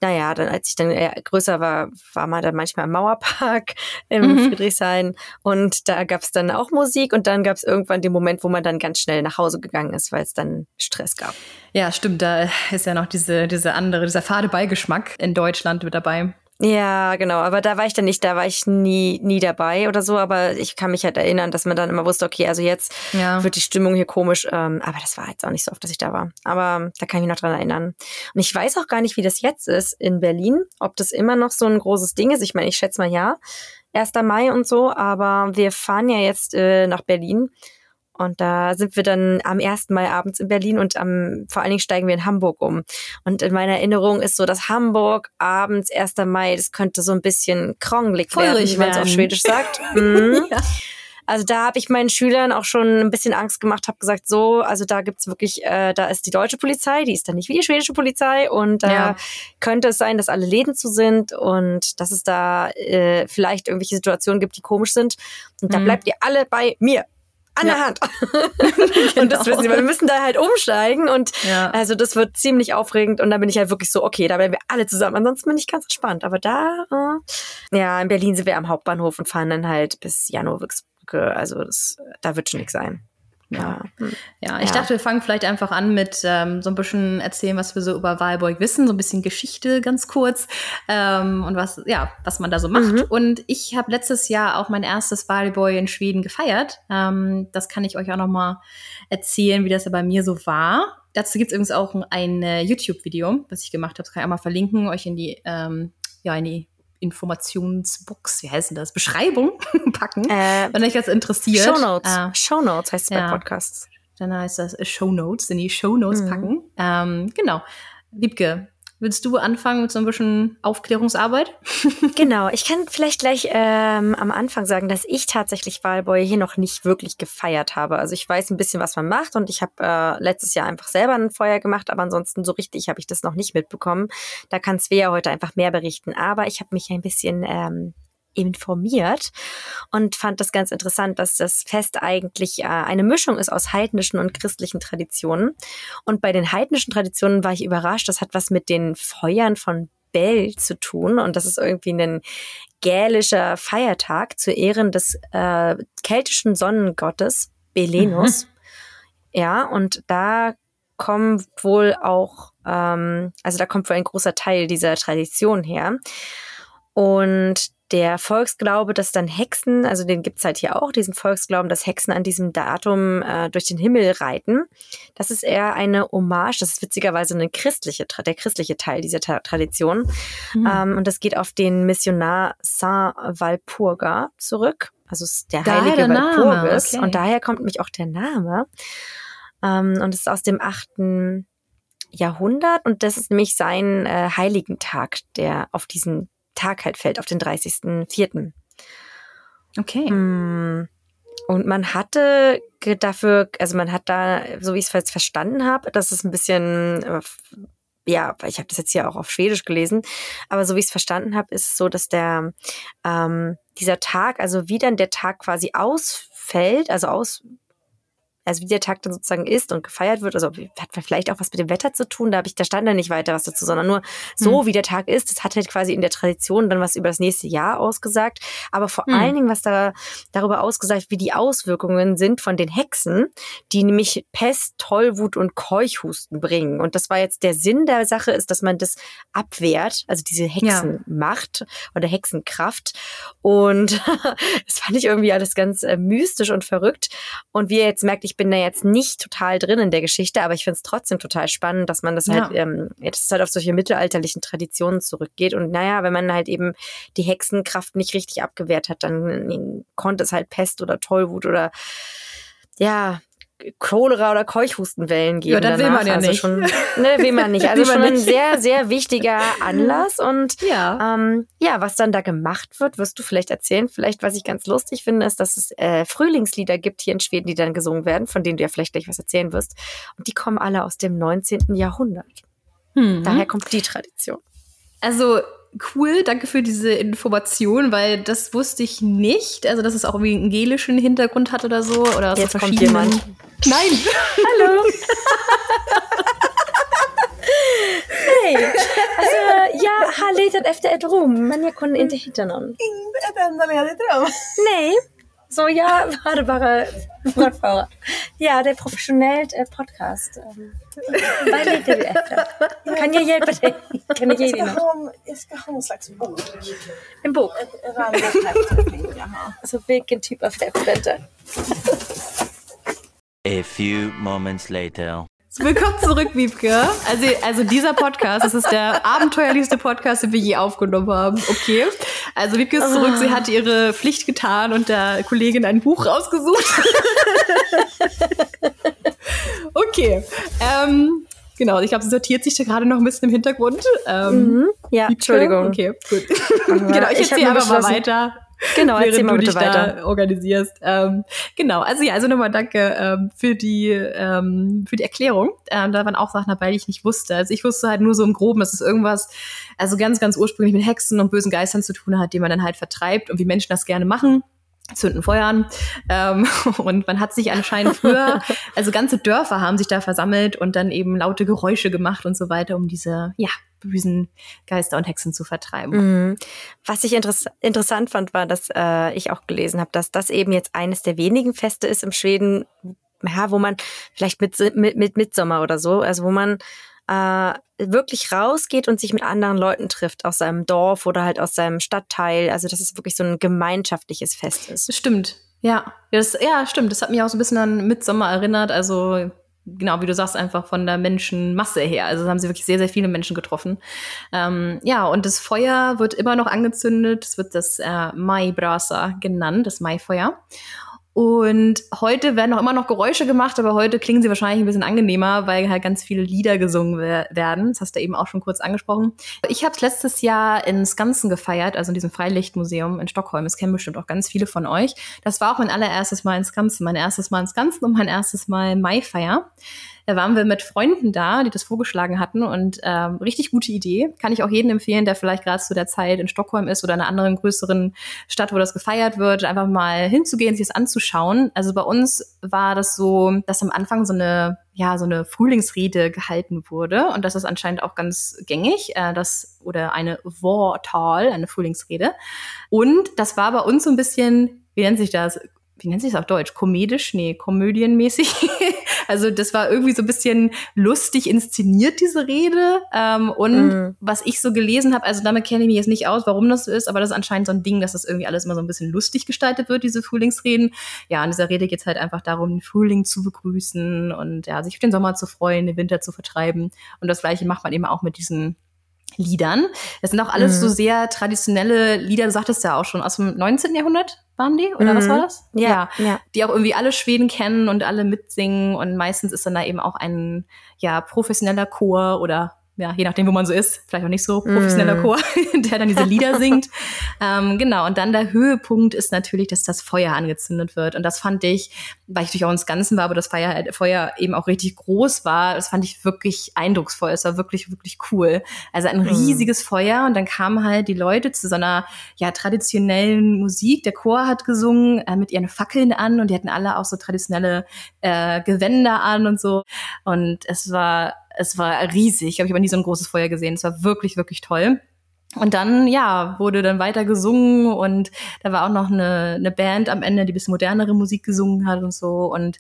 naja, dann als ich dann eher größer war, war man dann manchmal im Mauerpark im Mhm. Friedrichshain. Und da gab es dann auch Musik und dann gab es irgendwann den Moment, wo man dann ganz schnell nach Hause gegangen ist, weil es dann Stress gab. Ja, stimmt. Da ist ja noch diese, diese andere, dieser fade Beigeschmack in Deutschland mit dabei. Ja, genau. Aber da war ich dann nicht, da war ich nie, nie dabei oder so. Aber ich kann mich halt erinnern, dass man dann immer wusste, okay, also jetzt Ja. wird die Stimmung hier komisch. Ähm, aber das war jetzt auch nicht so oft, dass ich da war. Aber da kann ich mich noch dran erinnern. Und ich weiß auch gar nicht, wie das jetzt ist in Berlin. Ob das immer noch so ein großes Ding ist. Ich meine, ich schätze mal ja. 1. Mai und so. Aber wir fahren ja jetzt äh, nach Berlin. Und da sind wir dann am 1. Mai abends in Berlin und am, vor allen Dingen steigen wir in Hamburg um. Und in meiner Erinnerung ist so, dass Hamburg abends 1. Mai, das könnte so ein bisschen krongelig werden, wie man es auf. Schwedisch sagt. Mhm. Ja. Also da habe ich meinen Schülern auch schon ein bisschen Angst gemacht, habe gesagt, so, also da gibt's wirklich, äh, da ist die deutsche Polizei, die ist dann nicht wie die schwedische Polizei und da Ja. könnte es sein, dass alle Läden zu sind und dass es da äh, vielleicht irgendwelche Situationen gibt, die komisch sind. Und da Mhm. bleibt ihr alle bei mir. An der Ja. Hand. Und das wissen sie, wir müssen da halt umsteigen und Ja. also das wird ziemlich aufregend und da bin ich halt wirklich so, okay, da bleiben wir alle zusammen. Ansonsten bin ich ganz entspannt. Aber da, äh, ja, in Berlin sind wir am Hauptbahnhof und fahren dann halt bis Janowixbrücke. Also das, da wird schon nichts sein. Ja. Ja, ich Ja. dachte, wir fangen vielleicht einfach an mit ähm, so ein bisschen erzählen, was wir so über Wahlburg wissen, so ein bisschen Geschichte ganz kurz ähm, und was, ja, was man da so macht. Mhm. Und ich habe letztes Jahr auch mein erstes Wahlboy in Schweden gefeiert. Ähm, das kann ich euch auch noch mal erzählen, wie das ja bei mir so war. Dazu gibt es übrigens auch ein, ein YouTube-Video, was ich gemacht habe. Das kann ich auch mal verlinken, euch in die, ähm, ja, in die Informationsbox, wie heißt denn das? Beschreibung packen, Äh, wenn euch das interessiert. Shownotes. Äh, Shownotes heißt es ja. bei Podcasts. dann heißt das Show Notes, in die Show Notes Mhm. packen. Ähm, genau. Wiebke, willst du anfangen mit so ein bisschen Aufklärungsarbeit? Genau, ich kann vielleicht gleich ähm, am Anfang sagen, dass ich tatsächlich Wahlboy hier noch nicht wirklich gefeiert habe. Also ich weiß ein bisschen, was man macht und ich habe äh, letztes Jahr einfach selber ein Feuer gemacht, aber ansonsten so richtig habe ich das noch nicht mitbekommen. Da kann Svea heute einfach mehr berichten. Aber ich habe mich ein bisschen ähm, informiert und fand das ganz interessant, dass das Fest eigentlich äh, eine Mischung ist aus heidnischen und christlichen Traditionen. Und bei den heidnischen Traditionen war ich überrascht, das hat was mit den Feuern von Bell zu tun und das ist irgendwie ein gälischer Feiertag zu Ehren des äh, keltischen Sonnengottes Belenus. Ja, und da kommen wohl auch, ähm, also da kommt wohl ein großer Teil dieser Tradition her. Und der Volksglaube, dass dann Hexen, also den gibt's halt hier auch, diesen Volksglauben, dass Hexen an diesem Datum äh, durch den Himmel reiten. Das ist eher eine Hommage, das ist witzigerweise eine christliche, der christliche Teil dieser Ta Tradition. Mhm. Ähm, und das geht auf den Missionar Saint Walpurga zurück. Also der daher heilige der Walpurgis. Okay. Und daher kommt nämlich auch der Name. Ähm, und es ist aus dem achten Jahrhundert und das ist nämlich sein äh, Heiligentag, der auf diesen Tag halt fällt, auf den 30.04. Okay. Hm. Und man hatte dafür, also man hat da, so wie ich es jetzt verstanden habe, dass es ein bisschen, äh, ja, ich habe das jetzt hier auch auf Schwedisch gelesen, aber so wie ich es verstanden habe, ist es so, dass der ähm, dieser Tag, also wie dann der Tag quasi ausfällt, also aus also wie der Tag dann sozusagen ist und gefeiert wird, also hat vielleicht auch was mit dem Wetter zu tun, da habe ich, da stand da nicht weiter was dazu, sondern nur so, hm. wie der Tag ist, das hat halt quasi in der Tradition dann was über das nächste Jahr ausgesagt, aber vor hm. allen Dingen was da darüber ausgesagt, wie die Auswirkungen sind von den Hexen, die nämlich Pest, Tollwut und Keuchhusten bringen. Und das war jetzt der Sinn der Sache, ist, dass man das abwehrt, also diese Hexenmacht ja. oder Hexenkraft. Und das fand ich irgendwie alles ganz äh, mystisch und verrückt. Und wie ihr jetzt merkt, ich bin da jetzt nicht total drin in der Geschichte, aber ich finde es trotzdem total spannend, dass man das ja. halt, ähm, dass es halt auf solche mittelalterlichen Traditionen zurückgeht. Und naja, wenn man halt eben die Hexenkraft nicht richtig abgewehrt hat, dann konnte es halt Pest oder Tollwut oder ja, Cholera oder Keuchhustenwellen geben. Ja, das will man ja also nicht. Schon, ne, will man nicht. Also schon ein sehr, sehr wichtiger Anlass. Und ja. Ähm, ja, was dann da gemacht wird, wirst du vielleicht erzählen. Vielleicht, was ich ganz lustig finde, ist, dass es äh, Frühlingslieder gibt hier in Schweden, die dann gesungen werden, von denen du ja vielleicht gleich was erzählen wirst. Und die kommen alle aus dem 19. Jahrhundert. Mhm. Daher kommt die Tradition. Also cool, danke für diese Information, weil das wusste ich nicht. Also, dass es auch irgendwie einen gelischen Hintergrund hat oder so. Oder Jetzt kommt jemand. Nein. Hallo. Hej! Alltså, jag har letat efter ett rum men jag kunde inte hitta någon. Inte ett enda ledigt rum? Nej. Så jag hade bara fortfara. Ja, det är professionellt eh, podcast. Letar du efter? Kan jag hjälpa dig? Kan jag ge dig något? Jag ska ha en slags bok. En bok? Häfte vill jag ha. Alltså vilken typ av häfte? A few moments later. Willkommen zurück, Wiebke. Also, also dieser Podcast, das ist der abenteuerlichste Podcast, den wir je aufgenommen haben. Okay. Also Wiebke ist zurück, sie hat ihre Pflicht getan und der Kollegin ein Buch rausgesucht. okay. Ähm, genau, ich glaube, sie sortiert sich da gerade noch ein bisschen im Hintergrund. Ähm, mhm. Ja? Entschuldigung. Okay, gut. genau, ich, erzähle einfach mal weiter. Genau, erzähl mal bitte weiter. organisierst. Ähm, genau, also ja, also nochmal danke ähm, für die ähm, für die Erklärung. Ähm, da waren auch Sachen dabei, die ich nicht wusste. Also ich wusste halt nur so im Groben, dass es irgendwas, also ganz, ganz ursprünglich mit Hexen und bösen Geistern zu tun hat, die man dann halt vertreibt und wie Menschen das gerne machen zünden Feuer an. Ähm, und man hat sich anscheinend früher, also ganze Dörfer haben sich da versammelt und dann eben laute Geräusche gemacht und so weiter, um diese, ja, bösen Geister und Hexen zu vertreiben. Mhm. Was ich interess interessant fand, war, dass äh, ich auch gelesen habe, dass das eben jetzt eines der wenigen Feste ist im Schweden, ja, wo man vielleicht mit, mit, mit Mitsommer oder so, also wo man äh, wirklich rausgeht und sich mit anderen Leuten trifft aus seinem Dorf oder halt aus seinem Stadtteil. Also dass es wirklich so ein gemeinschaftliches Fest ist. Stimmt. Ja, das, ja, stimmt. Das hat mich auch so ein bisschen an Mitsommer erinnert. Also genau, wie du sagst, einfach von der Menschenmasse her. Also haben sie wirklich sehr, sehr viele Menschen getroffen. Ähm, ja, und das Feuer wird immer noch angezündet. Es wird das äh, Mai Brasa genannt, das Maifeuer. Und heute werden auch immer noch Geräusche gemacht, aber heute klingen sie wahrscheinlich ein bisschen angenehmer, weil halt ganz viele Lieder gesungen werden. Das hast du eben auch schon kurz angesprochen. Ich habe es letztes Jahr in Skansen gefeiert, also in diesem Freilichtmuseum in Stockholm. Das kennen bestimmt auch ganz viele von euch. Das war auch mein allererstes Mal in Skansen, mein erstes Mal in Skansen und mein erstes Mal Maifeier. Da waren wir mit Freunden da, die das vorgeschlagen hatten und ähm, richtig gute Idee. Kann ich auch jedem empfehlen, der vielleicht gerade zu der Zeit in Stockholm ist oder in einer anderen größeren Stadt, wo das gefeiert wird, einfach mal hinzugehen, sich das anzuschauen. Also bei uns war das so, dass am Anfang so eine ja, so eine Frühlingsrede gehalten wurde. Und das ist anscheinend auch ganz gängig, äh, das, oder eine Vortal, eine Frühlingsrede. Und das war bei uns so ein bisschen, wie nennt sich das? Wie nennt sich das auf Deutsch? Komedisch? Nee, komödienmäßig. also das war irgendwie so ein bisschen lustig inszeniert, diese Rede. Ähm, und mm. was ich so gelesen habe, also damit kenne ich mich jetzt nicht aus, warum das so ist, aber das ist anscheinend so ein Ding, dass das irgendwie alles immer so ein bisschen lustig gestaltet wird, diese Frühlingsreden. Ja, in dieser Rede geht es halt einfach darum, den Frühling zu begrüßen und ja, sich auf den Sommer zu freuen, den Winter zu vertreiben. Und das gleiche macht man eben auch mit diesen Liedern. Das sind auch alles mhm. so sehr traditionelle Lieder, du sagtest ja auch schon, aus dem 19. Jahrhundert waren die? Oder mhm. was war das? Ja, ja, ja. Die auch irgendwie alle Schweden kennen und alle mitsingen und meistens ist dann da eben auch ein ja professioneller Chor oder ja, je nachdem, wo man so ist, vielleicht auch nicht so professioneller mm. Chor, der dann diese Lieder singt. ähm, genau, und dann der Höhepunkt ist natürlich, dass das Feuer angezündet wird. Und das fand ich, weil ich natürlich auch ins Ganzen war, aber das Feuer, Feuer eben auch richtig groß war, das fand ich wirklich eindrucksvoll. Es war wirklich, wirklich cool. Also ein mm. riesiges Feuer und dann kamen halt die Leute zu so einer ja, traditionellen Musik. Der Chor hat gesungen äh, mit ihren Fackeln an und die hatten alle auch so traditionelle äh, Gewänder an und so. Und es war es war riesig. Ich habe ich aber nie so ein großes Feuer gesehen. Es war wirklich, wirklich toll. Und dann, ja, wurde dann weiter gesungen und da war auch noch eine, eine Band am Ende, die bisschen modernere Musik gesungen hat und so. Und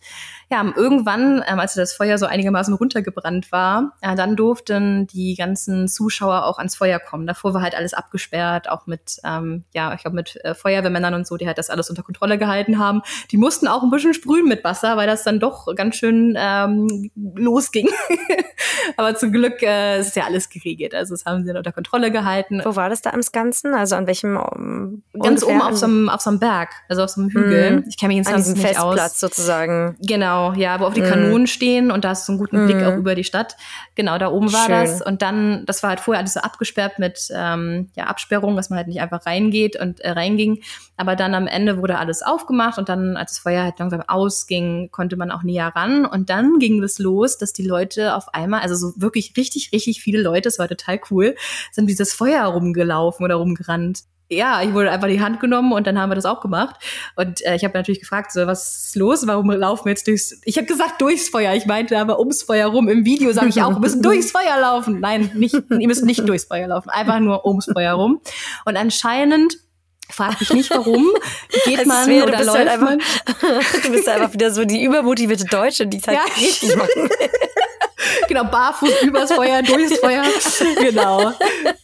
ja, irgendwann, ähm, als das Feuer so einigermaßen runtergebrannt war, äh, dann durften die ganzen Zuschauer auch ans Feuer kommen. Davor war halt alles abgesperrt, auch mit, ähm, ja, ich glaube mit äh, Feuerwehrmännern und so, die halt das alles unter Kontrolle gehalten haben. Die mussten auch ein bisschen sprühen mit Wasser, weil das dann doch ganz schön ähm, losging. Aber zum Glück äh, ist ja alles geregelt. Also das haben sie dann unter Kontrolle gehalten wo war das da am Ganzen? Also an welchem? Um, Ganz oben auf so, einem, auf so einem Berg, also auf so einem Hügel. Mm. Ich kenne mich jetzt an diesem nicht Festplatz aus. sozusagen. Genau, ja, wo auch die mm. Kanonen stehen und da hast du einen guten mm. Blick auch über die Stadt. Genau, da oben war Schön. das. Und dann, das war halt vorher alles so abgesperrt mit ähm, ja, Absperrung, dass man halt nicht einfach reingeht und äh, reinging. Aber dann am Ende wurde alles aufgemacht und dann, als das Feuer halt langsam ausging, konnte man auch näher ran. Und dann ging es los, dass die Leute auf einmal, also so wirklich richtig, richtig viele Leute, das war total cool, sind dieses Feuer rumgelaufen oder rumgerannt. Ja, ich wurde einfach die Hand genommen und dann haben wir das auch gemacht. Und äh, ich habe natürlich gefragt, so, was ist los? Warum laufen wir jetzt durchs... Ich habe gesagt, durchs Feuer. Ich meinte aber ums Feuer rum. Im Video sage ich auch, wir müssen durchs Feuer laufen. Nein, nicht, ihr müsst nicht durchs Feuer laufen. Einfach nur ums Feuer rum. Und anscheinend Frag mich nicht warum. Geht man wäre, oder halt läuft halt einfach, man? Du bist einfach wieder so die übermotivierte Deutsche, die es halt ja. richtig machen. Genau, barfuß übers Feuer, durchs Feuer. genau.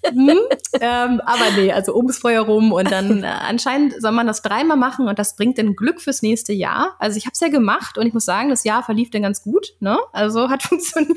Hm? Ähm, aber nee, also ums Feuer rum und dann äh, anscheinend soll man das dreimal machen und das bringt dann Glück fürs nächste Jahr. Also ich habe es ja gemacht und ich muss sagen, das Jahr verlief dann ganz gut. Ne? Also hat funktioniert.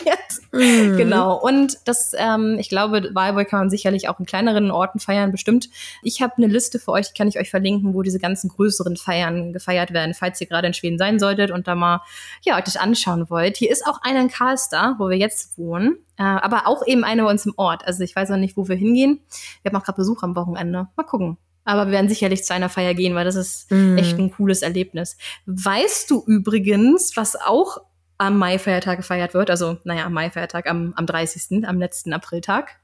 Mhm. Genau. Und das, ähm, ich glaube, Wahlboy kann man sicherlich auch in kleineren Orten feiern, bestimmt. Ich habe eine Liste für euch, die kann ich euch verlinken, wo diese ganzen größeren Feiern gefeiert werden, falls ihr gerade in Schweden sein solltet und da mal ja, euch das anschauen wollt. Hier ist auch einer in Karlstad, wo wir jetzt wohnen. Äh, aber auch eben eine bei uns im Ort. Also ich weiß noch nicht, wo wir hingehen. Wir haben auch gerade Besuch am Wochenende. Mal gucken. Aber wir werden sicherlich zu einer Feier gehen, weil das ist mm. echt ein cooles Erlebnis. Weißt du übrigens, was auch am Mai-Feiertag gefeiert wird? Also, naja, am Mai-Feiertag, am, am 30., am letzten Apriltag.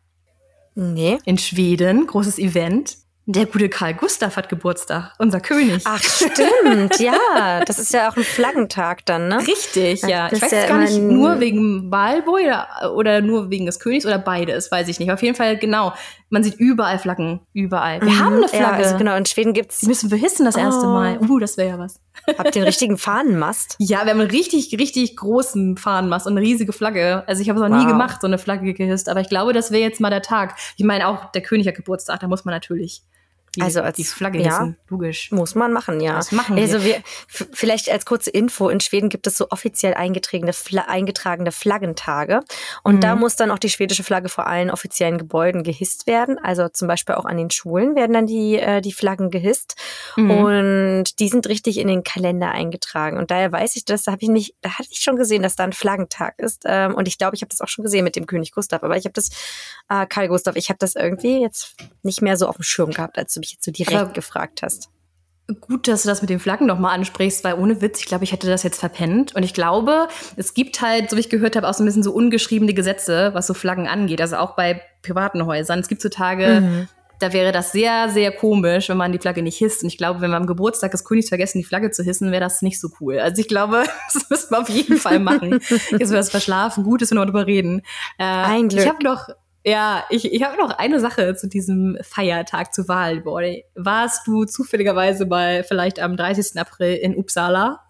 Nee. In Schweden, großes Event. Der gute Karl Gustav hat Geburtstag, unser König. Ach, stimmt, ja. Das ist ja auch ein Flaggentag dann, ne? Richtig, ja. Das ich weiß ja gar nicht, nur wegen Wahlboy oder, oder nur wegen des Königs oder beides, weiß ich nicht. Auf jeden Fall, genau. Man sieht überall Flaggen, überall. Wir mhm, haben eine Flagge. Ja, also genau, in Schweden gibt's. Die müssen wir hissen das erste oh. Mal. Uh, das wäre ja was. Habt ihr einen richtigen Fahnenmast? Ja, wir haben einen richtig, richtig großen Fahnenmast und eine riesige Flagge. Also ich habe es noch wow. nie gemacht, so eine Flagge gehisst. Aber ich glaube, das wäre jetzt mal der Tag. Ich meine, auch der König hat Geburtstag, da muss man natürlich die, also als, die Flagge ja, hissen, logisch. Muss man machen, ja. Das machen wir. Also wir, vielleicht als kurze Info, in Schweden gibt es so offiziell eingetragene, eingetragene Flaggentage. Und mhm. da muss dann auch die schwedische Flagge vor allen offiziellen Gebäuden gehisst werden. Also zum Beispiel auch an den Schulen werden dann die, äh, die Flaggen gehisst. Mhm. Und die sind richtig in den Kalender eingetragen. Und daher weiß ich das, da habe ich nicht, da hatte ich schon gesehen, dass da ein Flaggentag ist. Ähm, und ich glaube, ich habe das auch schon gesehen mit dem König Gustav. Aber ich habe das, äh, Karl Gustav, ich habe das irgendwie jetzt nicht mehr so auf dem Schirm gehabt, als du mich jetzt so direkt Aber gefragt hast. Gut, dass du das mit den Flaggen nochmal ansprichst, weil ohne Witz, ich glaube, ich hätte das jetzt verpennt. Und ich glaube, es gibt halt, so wie ich gehört habe, auch so ein bisschen so ungeschriebene Gesetze, was so Flaggen angeht. Also auch bei privaten Häusern. Es gibt so Tage, mhm. da wäre das sehr, sehr komisch, wenn man die Flagge nicht hisst. Und ich glaube, wenn wir am Geburtstag des Königs vergessen, die Flagge zu hissen, wäre das nicht so cool. Also ich glaube, das müssen wir auf jeden Fall machen. Jetzt wir das verschlafen. Gut wenn wir darüber reden. Äh, Ein Glück. Ich habe noch Ja, ich, ich habe noch eine Sache zu diesem Feiertag zu Wahlboy. Warst du zufälligerweise mal vielleicht am 30. April in Uppsala?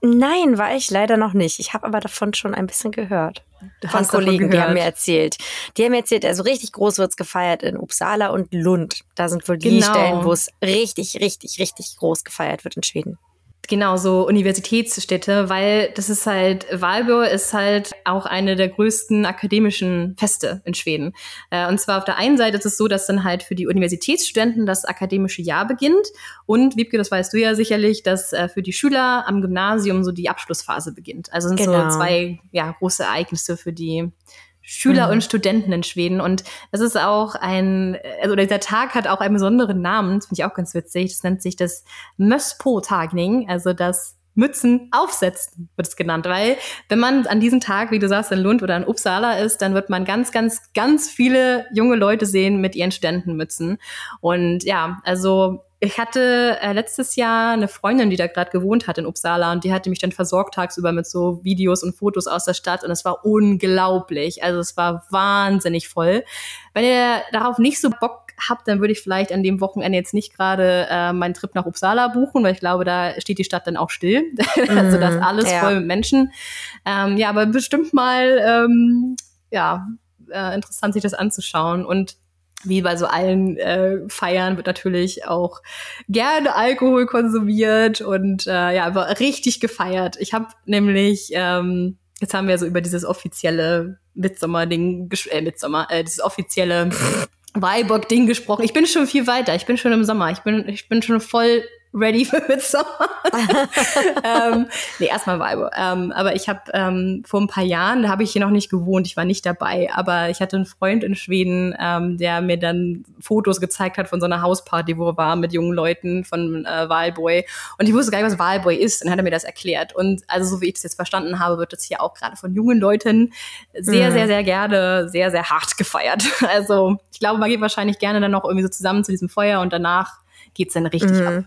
Nein, war ich leider noch nicht. Ich habe aber davon schon ein bisschen gehört. Von Kollegen, die haben mir erzählt. Die haben mir erzählt, also richtig groß wird's gefeiert in Uppsala und Lund. Da sind wohl die genau. Stellen, wo es richtig, richtig, richtig groß gefeiert wird in Schweden genau so Universitätsstädte, weil das ist halt, Valborg ist halt auch eine der größten akademischen Feste in Schweden. Äh, und zwar auf der einen Seite ist es so, dass dann halt für die Universitätsstudenten das akademische Jahr beginnt. Und Wiebke, das weißt du ja sicherlich, dass äh, für die Schüler am Gymnasium so die Abschlussphase beginnt. Also sind genau. so zwei ja, große Ereignisse für die Schüler mhm. und Studenten in Schweden. Und es ist auch ein, also dieser Tag hat auch einen besonderen Namen, das finde ich auch ganz witzig. Das nennt sich das Möspo-Tagning, also das Mützen aufsetzen, wird es genannt. Weil wenn man an diesem Tag, wie du sagst, in Lund oder in Uppsala ist, dann wird man ganz, ganz, ganz viele junge Leute sehen mit ihren Studentenmützen. Und ja, also ich hatte äh, letztes Jahr eine Freundin, die da gerade gewohnt hat in Uppsala und die hatte mich dann versorgt tagsüber mit so Videos und Fotos aus der Stadt und es war unglaublich. Also es war wahnsinnig voll. Wenn ihr darauf nicht so Bock habt, dann würde ich vielleicht an dem Wochenende jetzt nicht gerade äh, meinen Trip nach Uppsala buchen, weil ich glaube, da steht die Stadt dann auch still. also das mhm, alles ja. voll mit Menschen. Ähm, ja, aber bestimmt mal ähm, ja äh, interessant, sich das anzuschauen und wie bei so allen äh, Feiern wird natürlich auch gerne Alkohol konsumiert und äh, ja, aber richtig gefeiert. Ich habe nämlich, ähm, jetzt haben wir so über dieses offizielle Mitsommer-Ding, äh, Mitsommer, äh, dieses offizielle Weibock-Ding gesprochen. Ich bin schon viel weiter. Ich bin schon im Sommer. Ich bin, ich bin schon voll ready für Midsommar. ähm, nee, erstmal Weibe. Ähm, aber ich habe ähm, vor ein paar Jahren, da habe ich hier noch nicht gewohnt, ich war nicht dabei, aber ich hatte einen Freund in Schweden, ähm, der mir dann Fotos gezeigt hat von so einer Hausparty, wo er war mit jungen Leuten von äh, Wahlboy. Und ich wusste gar nicht, was Wahlboy ist. Und dann hat er mir das erklärt. Und also so wie ich das jetzt verstanden habe, wird das hier auch gerade von jungen Leuten sehr, mhm. sehr, sehr gerne, sehr, sehr hart gefeiert. Also ich glaube, man geht wahrscheinlich gerne dann noch irgendwie so zusammen zu diesem Feuer und danach geht's dann richtig mhm. ab.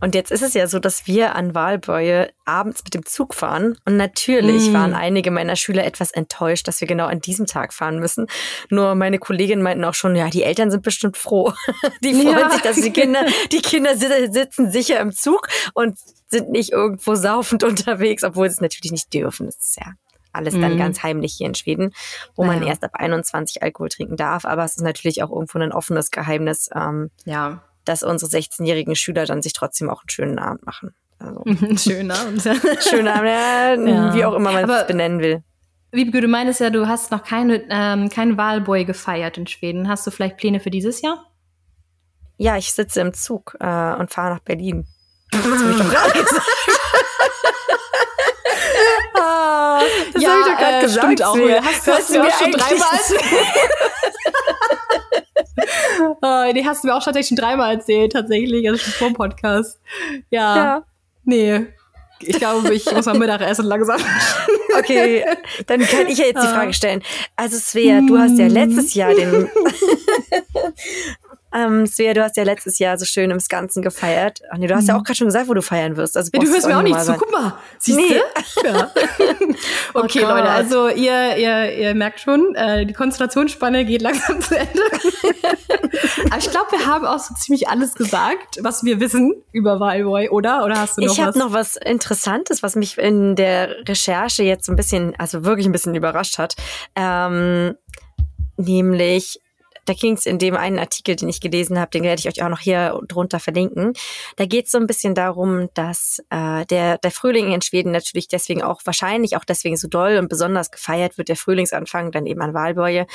Und jetzt ist es ja so, dass wir an Wahlbäue abends mit dem Zug fahren. Und natürlich mm. waren einige meiner Schüler etwas enttäuscht, dass wir genau an diesem Tag fahren müssen. Nur meine Kolleginnen meinten auch schon, ja, die Eltern sind bestimmt froh. Die freuen ja. sich, dass die Kinder, die Kinder sitzen sicher im Zug und sind nicht irgendwo saufend unterwegs, obwohl sie es natürlich nicht dürfen. Das ist ja alles dann mm. ganz heimlich hier in Schweden, wo ja. man erst ab 21 Alkohol trinken darf. Aber es ist natürlich auch irgendwo ein offenes Geheimnis. Ähm, ja dass unsere 16-jährigen Schüler dann sich trotzdem auch einen schönen Abend machen. Also, schönen Abend. schönen Abend, ja, ja. wie auch immer man es benennen will. Wiebke, du meinst ja, du hast noch keine, ähm, keinen Wahlboy gefeiert in Schweden. Hast du vielleicht Pläne für dieses Jahr? Ja, ich sitze im Zug äh, und fahre nach Berlin. Das habe ich doch gerade gesagt. ah, das ja, habe ich doch gerade äh, gesagt. Stimmt auch. Hast, hast du mir auch schon dreimal oh, die hast du mir auch tatsächlich schon dreimal erzählt, tatsächlich, also schon vor dem Podcast. Ja. ja. Nee. Ich glaube, ich muss mal Mittagessen langsam. Okay, dann kann ich ja jetzt die Frage stellen. Also Svea, du hast ja letztes Jahr den Ähm, Svea, du hast ja letztes Jahr so schön im Ganzen gefeiert. Ach nee, du hast ja mhm. auch gerade schon gesagt, wo du feiern wirst. Also ja, du hörst mir auch nicht zu. Guck mal. Siehst nee. du? Ja. okay, oh Leute, also ihr, ihr, ihr merkt schon, äh, die Konzentrationsspanne geht langsam zu Ende. Aber ich glaube, wir haben auch so ziemlich alles gesagt, was wir wissen über Wild oder? Oder hast du noch ich was? Ich habe noch was Interessantes, was mich in der Recherche jetzt ein bisschen, also wirklich ein bisschen überrascht hat. Ähm, nämlich da ging es in dem einen Artikel, den ich gelesen habe, den werde ich euch auch noch hier drunter verlinken. Da geht es so ein bisschen darum, dass äh, der, der Frühling in Schweden natürlich deswegen auch wahrscheinlich auch deswegen so doll und besonders gefeiert wird, der Frühlingsanfang dann eben an Wahlbäue.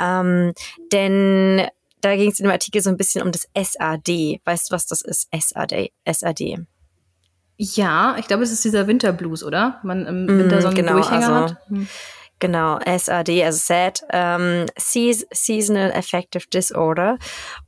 Ähm, denn da ging es in dem Artikel so ein bisschen um das SAD. Weißt du, was das ist? SAD. SAD. Ja, ich glaube, es ist dieser Winterblues, oder? Man im Winter mm, so einen genau, Durchhänger also, hat. Hm. Genau, SAD, also SAD, ähm, Seasonal Affective Disorder.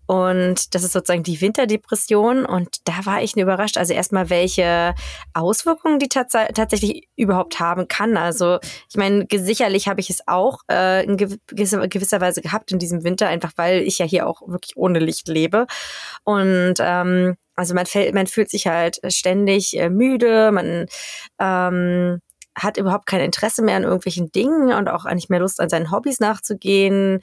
Und das ist sozusagen die Winterdepression. Und da war ich überrascht. Also erstmal, welche Auswirkungen die tats tatsächlich überhaupt haben kann. Also ich meine, sicherlich habe ich es auch äh, in gewisser, gewisser Weise gehabt in diesem Winter, einfach weil ich ja hier auch wirklich ohne Licht lebe. Und ähm, also man, fällt, man fühlt sich halt ständig äh, müde, man ähm, hat überhaupt kein Interesse mehr an irgendwelchen Dingen und auch nicht mehr Lust an seinen Hobbys nachzugehen.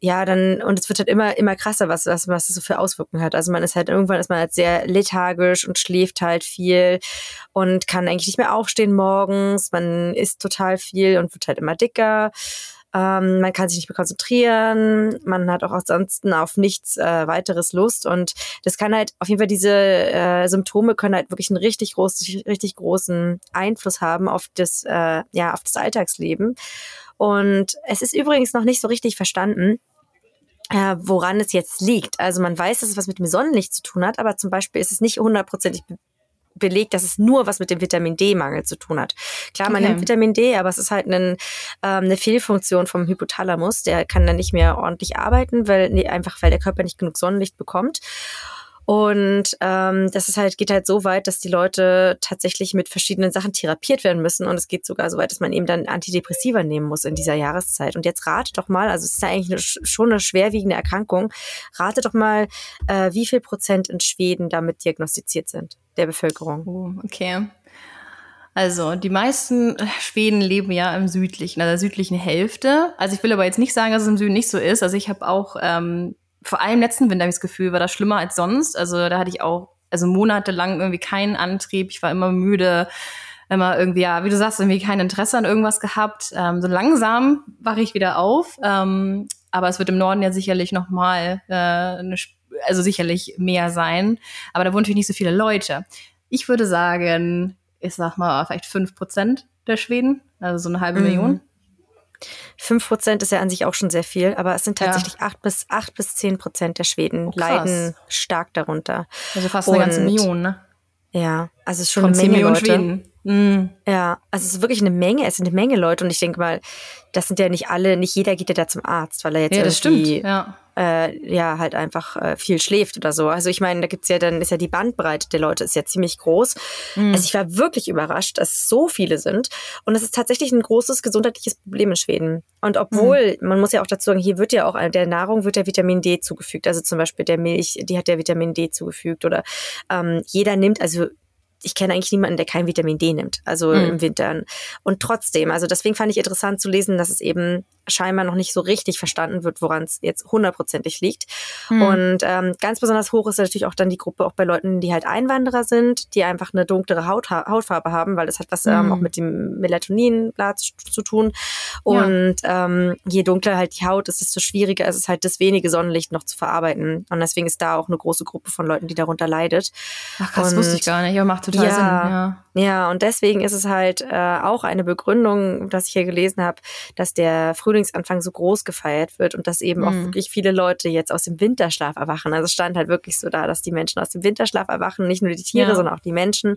Ja, dann, und es wird halt immer, immer krasser, was, was, was das so für Auswirkungen hat. Also man ist halt, irgendwann ist man halt sehr lethargisch und schläft halt viel und kann eigentlich nicht mehr aufstehen morgens. Man isst total viel und wird halt immer dicker. Ähm, man kann sich nicht mehr konzentrieren, man hat auch ansonsten auf nichts äh, weiteres Lust und das kann halt auf jeden Fall diese äh, Symptome können halt wirklich einen richtig großen, richtig großen Einfluss haben auf das, äh, ja, auf das Alltagsleben. Und es ist übrigens noch nicht so richtig verstanden, äh, woran es jetzt liegt. Also man weiß, dass es was mit dem Sonnenlicht zu tun hat, aber zum Beispiel ist es nicht hundertprozentig belegt, dass es nur was mit dem Vitamin D-Mangel zu tun hat. Klar, man okay. nimmt Vitamin D, aber es ist halt ein, ähm, eine Fehlfunktion vom Hypothalamus. Der kann dann nicht mehr ordentlich arbeiten, weil nee, einfach weil der Körper nicht genug Sonnenlicht bekommt. Und ähm, das ist halt, geht halt so weit, dass die Leute tatsächlich mit verschiedenen Sachen therapiert werden müssen. Und es geht sogar so weit, dass man eben dann Antidepressiva nehmen muss in dieser Jahreszeit. Und jetzt rate doch mal, also es ist ja eigentlich eine, schon eine schwerwiegende Erkrankung, rate doch mal, äh, wie viel Prozent in Schweden damit diagnostiziert sind, der Bevölkerung. Oh, okay. Also die meisten Schweden leben ja im südlichen, also der südlichen Hälfte. Also ich will aber jetzt nicht sagen, dass es im Süden nicht so ist. Also ich habe auch ähm, vor allem letzten Winter das Gefühl, war das schlimmer als sonst. Also da hatte ich auch also monatelang irgendwie keinen Antrieb. Ich war immer müde, immer irgendwie, ja, wie du sagst, irgendwie kein Interesse an irgendwas gehabt. Ähm, so langsam wache ich wieder auf. Ähm, aber es wird im Norden ja sicherlich noch mal äh, eine, also sicherlich mehr sein. Aber da wohnen natürlich nicht so viele Leute. Ich würde sagen, ich sag mal, vielleicht fünf Prozent der Schweden, also so eine halbe mhm. Million. Fünf Prozent ist ja an sich auch schon sehr viel, aber es sind tatsächlich acht ja. bis acht bis zehn Prozent der Schweden oh, leiden stark darunter. Also fast eine ganze Million, ne? Ja, also es ist schon Von eine Menge Millionen Leute. Schweden. Mhm. Ja, also es ist wirklich eine Menge, es sind eine Menge Leute und ich denke mal, das sind ja nicht alle, nicht jeder geht ja da zum Arzt, weil er jetzt ja, das irgendwie stimmt. Ja äh, ja halt einfach äh, viel schläft oder so. Also ich meine, da gibt's ja dann, ist ja die Bandbreite der Leute ist ja ziemlich groß. Mhm. Also ich war wirklich überrascht, dass es so viele sind. Und es ist tatsächlich ein großes gesundheitliches Problem in Schweden. Und obwohl, mhm. man muss ja auch dazu sagen, hier wird ja auch der Nahrung wird der Vitamin D zugefügt. Also zum Beispiel der Milch, die hat der Vitamin D zugefügt. Oder ähm, jeder nimmt, also ich kenne eigentlich niemanden, der kein Vitamin D nimmt, also mhm. im Winter. Und trotzdem, also deswegen fand ich interessant zu lesen, dass es eben scheinbar noch nicht so richtig verstanden wird, woran es jetzt hundertprozentig liegt. Mhm. Und ähm, ganz besonders hoch ist natürlich auch dann die Gruppe auch bei Leuten, die halt Einwanderer sind, die einfach eine dunklere Haut, Hautfarbe haben, weil das hat was mhm. ähm, auch mit dem Melatonin zu, zu, tun. Und ja. ähm, je dunkler halt die Haut ist, desto schwieriger ist es halt, das wenige Sonnenlicht noch zu verarbeiten. Und deswegen ist da auch eine große Gruppe von Leuten, die darunter leidet. Ach, das und, wusste ich gar nicht. Ja, macht total ja, Sinn. Ja. Ja, und deswegen ist es halt äh, auch eine Begründung, dass ich hier gelesen habe, dass der Frühlingsanfang so groß gefeiert wird und dass eben mhm. auch wirklich viele Leute jetzt aus dem Winterschlaf erwachen. Also es stand halt wirklich so da, dass die Menschen aus dem Winterschlaf erwachen, nicht nur die Tiere, ja. sondern auch die Menschen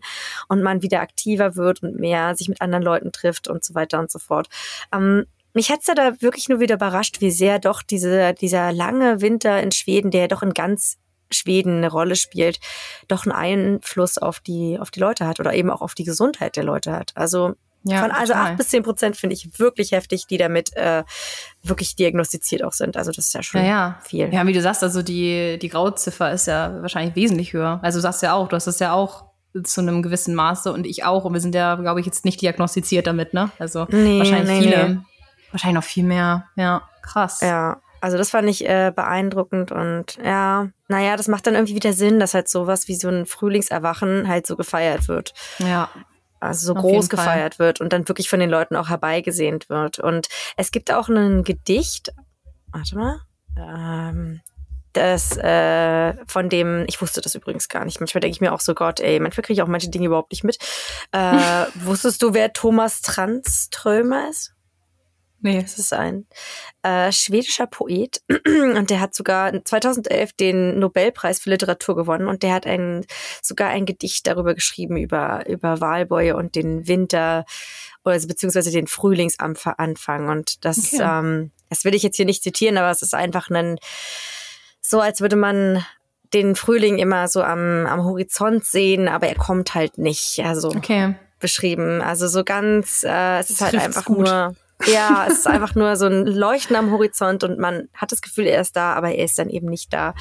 und man wieder aktiver wird und mehr sich mit anderen Leuten trifft und so weiter und so fort. Ähm, mich hat's da wirklich nur wieder überrascht, wie sehr doch diese, dieser lange Winter in Schweden, der doch in ganz Schweden eine Rolle spielt, doch einen Einfluss auf die, auf die Leute hat oder eben auch auf die Gesundheit der Leute hat. Also ja, von also acht bis zehn Prozent finde ich wirklich heftig, die damit äh, wirklich diagnostiziert auch sind. Also das ist ja schon ja, ja. viel. Ja, wie du sagst, also die, die Grauziffer ist ja wahrscheinlich wesentlich höher. Also du sagst ja auch, du hast das ja auch zu einem gewissen Maße und ich auch. Und wir sind ja, glaube ich, jetzt nicht diagnostiziert damit, ne? Also nee, wahrscheinlich nee, viele. Nee. Wahrscheinlich noch viel mehr. Ja, krass. Ja, also das fand ich äh, beeindruckend und ja, naja, das macht dann irgendwie wieder Sinn, dass halt sowas wie so ein Frühlingserwachen halt so gefeiert wird. Ja. Also so groß gefeiert Fall. wird und dann wirklich von den Leuten auch herbeigesehnt wird. Und es gibt auch ein Gedicht, warte mal, ähm, das äh, von dem, ich wusste das übrigens gar nicht. Manchmal denke ich mir auch so, Gott, ey, manchmal kriege ich auch manche Dinge überhaupt nicht mit. Äh, wusstest du, wer Thomas Tranströmer ist? Nee. Das ist ein äh, schwedischer Poet und der hat sogar 2011 den Nobelpreis für Literatur gewonnen und der hat ein, sogar ein Gedicht darüber geschrieben, über, über Walbäue und den Winter also beziehungsweise den Frühlingsanfang. Und das, okay. ähm, das will ich jetzt hier nicht zitieren, aber es ist einfach ein, so als würde man den Frühling immer so am, am Horizont sehen, aber er kommt halt nicht. Also okay. beschrieben. Also so ganz, äh, es ist halt einfach gut. nur Ja, es ist einfach nur so ein Leuchten am Horizont und man hat das Gefühl, er ist da, aber er ist dann eben nicht da.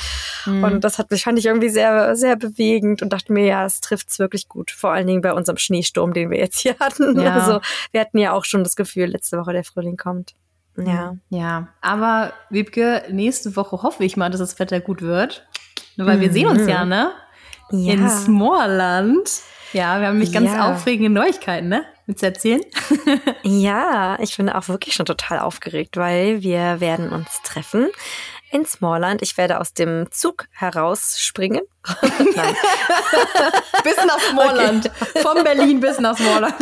Mhm. Und das hat mich, fand ich irgendwie sehr, sehr bewegend und dachte mir, ja, es trifft's wirklich gut. Vor allen Dingen bei unserem Schneesturm, den wir jetzt hier hatten. Ja. Also wir hatten ja auch schon das Gefühl, letzte Woche der Frühling kommt. Ja. Ja. Aber Wiebke, nächste Woche hoffe ich mal, dass das Wetter gut wird. Nur weil mhm. wir sehen uns ja, ne? Ja. In Smallland. Ja, wir haben nämlich ganz ja. aufregende Neuigkeiten, ne? Mit zu erzählen. ja, ich bin auch wirklich schon total aufgeregt, weil wir werden uns treffen in Smallland. Ich werde aus dem Zug herausspringen. bis nach Smallland. Okay. Von Berlin bis nach Smallland.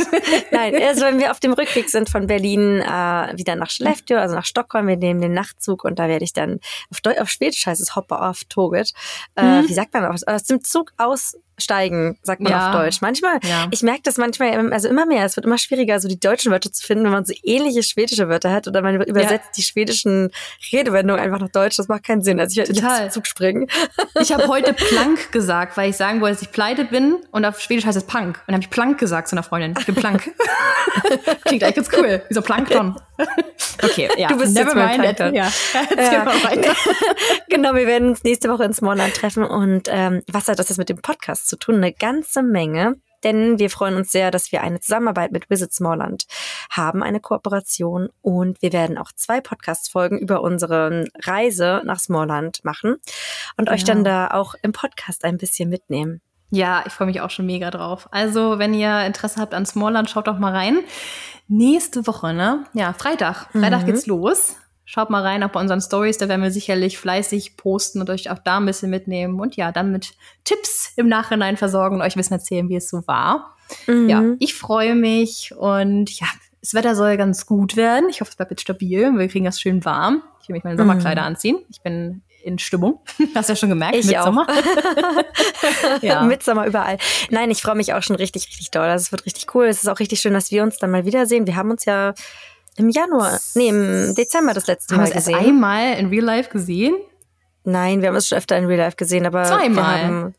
Nein, also wenn wir auf dem Rückweg sind von Berlin äh, wieder nach Skellefteå, also nach Stockholm, wir nehmen den Nachtzug und da werde ich dann auf, Deu auf Schwedisch heißt es Hopper auf Toget. Äh, mhm. Wie sagt man aus, aus dem Zug aus steigen, sagt man ja. auf Deutsch. Manchmal, ja. ich merke das manchmal, also immer mehr, es wird immer schwieriger, so die deutschen Wörter zu finden, wenn man so ähnliche schwedische Wörter hat oder man übersetzt ja. die schwedischen Redewendungen einfach nach Deutsch. Das macht keinen Sinn. Also ich werde den Zug springen. Ich habe heute Plank gesagt, weil ich sagen wollte, dass ich pleite bin und auf Schwedisch heißt es Punk. Und dann habe ich Plank gesagt zu einer Freundin. Ich bin Plank. Klingt eigentlich ganz cool. Wie so Plankton. Okay, ja. Du bist Never jetzt mein Plankton. Ja. ja. genau, wir werden uns nächste Woche in Smallland treffen und ähm, was hat das jetzt mit dem Podcast zu tun, eine ganze Menge. Denn wir freuen uns sehr, dass wir eine Zusammenarbeit mit Visit Smallland haben, eine Kooperation. Und wir werden auch zwei Podcast-Folgen über unsere Reise nach Smallland machen und ja. euch dann da auch im Podcast ein bisschen mitnehmen. Ja, ich freue mich auch schon mega drauf. Also, wenn ihr Interesse habt an Smallland, schaut doch mal rein. Nächste Woche, ne? Ja, Freitag. Freitag mhm. geht's los. Schaut mal rein, auch bei unseren Stories, da werden wir sicherlich fleißig posten und euch auch da ein bisschen mitnehmen und ja, dann mit Tipps im Nachhinein versorgen und euch ein bisschen erzählen, wie es so war. Mhm. Ja, ich freue mich und ja, das Wetter soll ganz gut werden. Ich hoffe, es bleibt jetzt stabil. Wir kriegen das schön warm. Ich will mich meine Sommerkleider mhm. anziehen. Ich bin in Stimmung. Hast du ja schon gemerkt, ich Sommer. ja. Sommer überall. Nein, ich freue mich auch schon richtig, richtig doll. Also es wird richtig cool. Es ist auch richtig schön, dass wir uns dann mal wiedersehen. Wir haben uns ja im Januar, nee, im Dezember das letzte haben Mal gesehen. Haben wir einmal in Real Life gesehen? Nein, wir haben es schon öfter in Real Life gesehen, aber zweimal. wir haben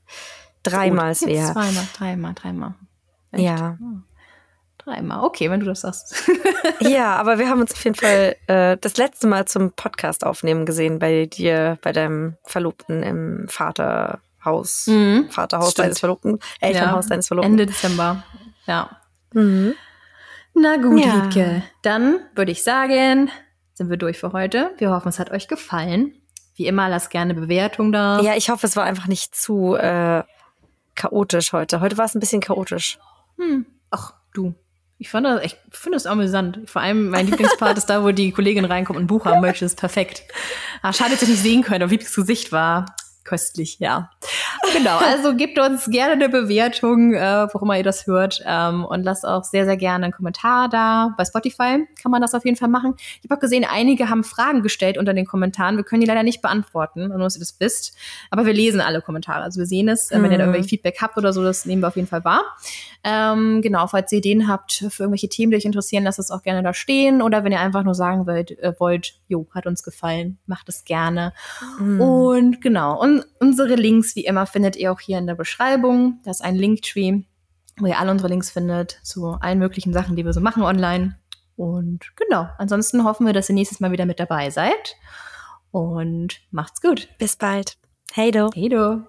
dreimal es wäre. Zweimal, dreimal, dreimal. Echt? Ja. Oh. Dreimal, okay, wenn du das sagst. ja, aber wir haben uns auf jeden Fall äh, das letzte Mal zum Podcast aufnehmen gesehen bei dir, bei deinem Verlobten im Vaterhaus, mhm. Vaterhaus Stimmt. deines Verlobten, Elternhaus ja. deines Verlobten. Ende Dezember, ja. Mhm. Na gut, ja. Wiebke. Dann würde ich sagen, sind wir durch für heute. Wir hoffen, es hat euch gefallen. Wie immer, lasst gerne Bewertung da. Ja, ich hoffe, es war einfach nicht zu äh, chaotisch heute. Heute war es ein bisschen chaotisch. Hm. Ach, du. Ich fand das, ich finde das amüsant. Vor allem mein Lieblingspart ist da, wo die Kollegin reinkommt und ein Buch haben möchte. Das ist perfekt. Ah, schade, dass ihr nicht sehen könnt, wie das Gesicht war köstlich, ja. Genau, also gebt uns gerne eine Bewertung, äh, wo immer ihr das hört. Ähm, und lasst auch sehr, sehr gerne einen Kommentar da. Bei Spotify kann man das auf jeden Fall machen. Ich habe auch gesehen, einige haben Fragen gestellt unter den Kommentaren. Wir können die leider nicht beantworten, nur dass ihr das wisst. Aber wir lesen alle Kommentare. Also wir sehen es. Äh, wenn ihr da mhm. irgendwie Feedback habt oder so, das nehmen wir auf jeden Fall wahr. Ähm, genau, falls ihr Ideen habt für irgendwelche Themen, die euch interessieren, lasst es auch gerne da stehen. Oder wenn ihr einfach nur sagen wollt, äh, wollt jo, hat uns gefallen, macht es gerne. Mhm. Und genau, und unsere Links, wie immer, findet ihr auch hier in der Beschreibung. Da ist ein Linktree, wo ihr alle unsere Links findet zu allen möglichen Sachen, die wir so machen online. Und genau, ansonsten hoffen wir, dass ihr nächstes Mal wieder mit dabei seid. Und macht's gut. Bis bald. Hey do. Hey do.